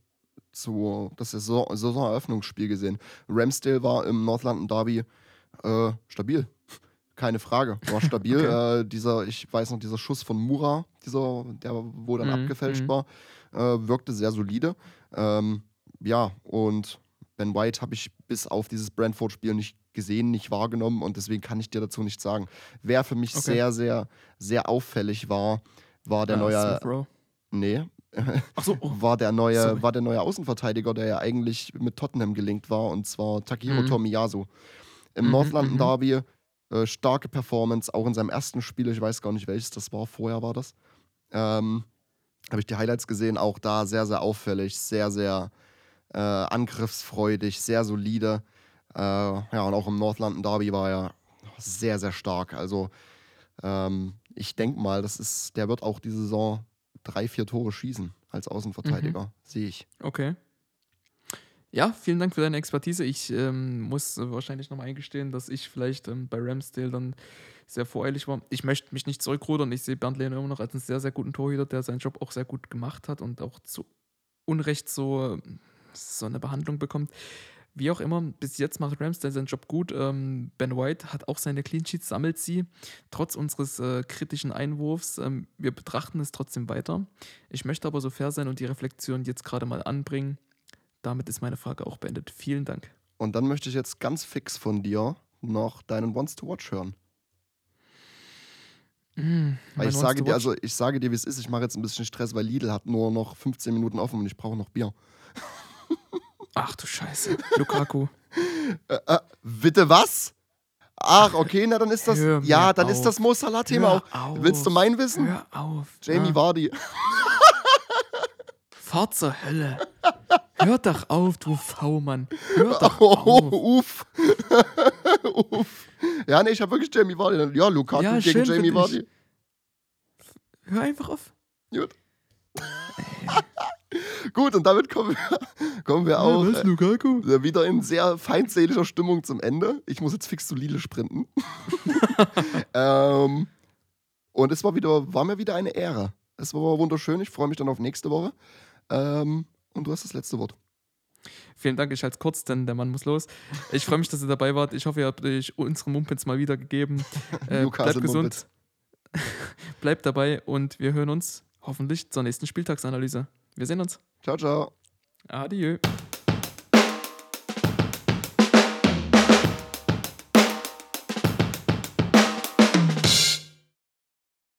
zu das Saison Saisoneröffnungsspiel gesehen. Ramsdale war im North London Derby äh, stabil. Keine Frage. War stabil. Okay. äh, dieser, ich weiß noch, dieser Schuss von Mura, dieser, der wo dann Mhm, abgefälscht mhm. war, äh, wirkte sehr solide. Ähm, ja, und Ben White habe ich bis auf dieses Brentford-Spiel nicht gesehen, nicht wahrgenommen und deswegen kann ich dir dazu nichts sagen. Wer für mich Okay. sehr, sehr, sehr auffällig war, war der Ah, neue. Smith Rowe. Nee, Ach so, oh. war der neue, Sorry. war der neue Außenverteidiger, der ja eigentlich mit Tottenham gelinkt war, und zwar Takehiro Mhm. Tomiyasu. Im Mhm, North London mhm. Derby äh, starke Performance, auch in seinem ersten Spiel, ich weiß gar nicht welches das war, vorher war das. Ähm, Habe ich die Highlights gesehen, auch da sehr, sehr auffällig, sehr, sehr äh, angriffsfreudig, sehr solide. Äh, ja, und auch im North London Derby war er sehr, sehr stark. Also ähm, ich denke mal, das ist, der wird auch diese Saison drei, vier Tore schießen als Außenverteidiger, Mhm. sehe ich. Okay. Ja, vielen Dank für deine Expertise. Ich ähm, muss äh, wahrscheinlich nochmal eingestehen, dass ich vielleicht ähm, bei Ramsdale dann sehr voreilig war. Ich möchte mich nicht zurückrudern. Ich sehe Bernd Lehner immer noch als einen sehr, sehr guten Torhüter, der seinen Job auch sehr gut gemacht hat und auch zu Unrecht so, so eine Behandlung bekommt. Wie auch immer, bis jetzt macht Ramsdale seinen Job gut. Ähm, ben White hat auch seine Clean Sheets, sammelt sie, trotz unseres äh, kritischen Einwurfs. Ähm, wir betrachten es trotzdem weiter. Ich möchte aber so fair sein und die Reflexion jetzt gerade mal anbringen. Damit ist meine Frage auch beendet. Vielen Dank. Und dann möchte ich jetzt ganz fix von dir noch deinen Wants to Watch hören. Mm, Weil ich sage dir, also ich sage dir, wie es ist, ich mache jetzt ein bisschen Stress, weil Lidl hat nur noch 15 Minuten offen und ich brauche noch Bier. Ach du Scheiße. Lukaku. Äh, äh, bitte was? Ach, okay, na dann ist das. Hör Ja, dann ist auf. das Mo Salah-Thema auch. Willst du mein Wissen? Hör auf. Jamie Ah, Vardy. Fahr zur Hölle. Hör doch auf, du V-Mann. Hör doch Oh, auf. uff. uff. Ja, nee, ich habe wirklich Jamie Vardy. Ja, Lukaku Ja, gegen Jamie. Vardy. Hör einfach auf. Gut. Gut, und damit kommen wir, kommen wir auch was, Lukaku? äh, wieder in sehr feindseliger Stimmung zum Ende. Ich muss jetzt fix zu Lidl sprinten. ähm, und es war, wieder, war mir wieder eine Ehre. Es war wunderschön. Ich freue mich dann auf nächste Woche. Ähm, und du hast das letzte Wort. Vielen Dank, ich halte es kurz, denn der Mann muss los. Ich freue mich, dass ihr dabei wart. Ich hoffe, ihr habt euch unsere Mumpins mal wieder gegeben. Äh, bleibt gesund, bleibt dabei und wir hören uns hoffentlich zur nächsten Spieltagsanalyse. Wir sehen uns. Ciao, ciao. Adieu.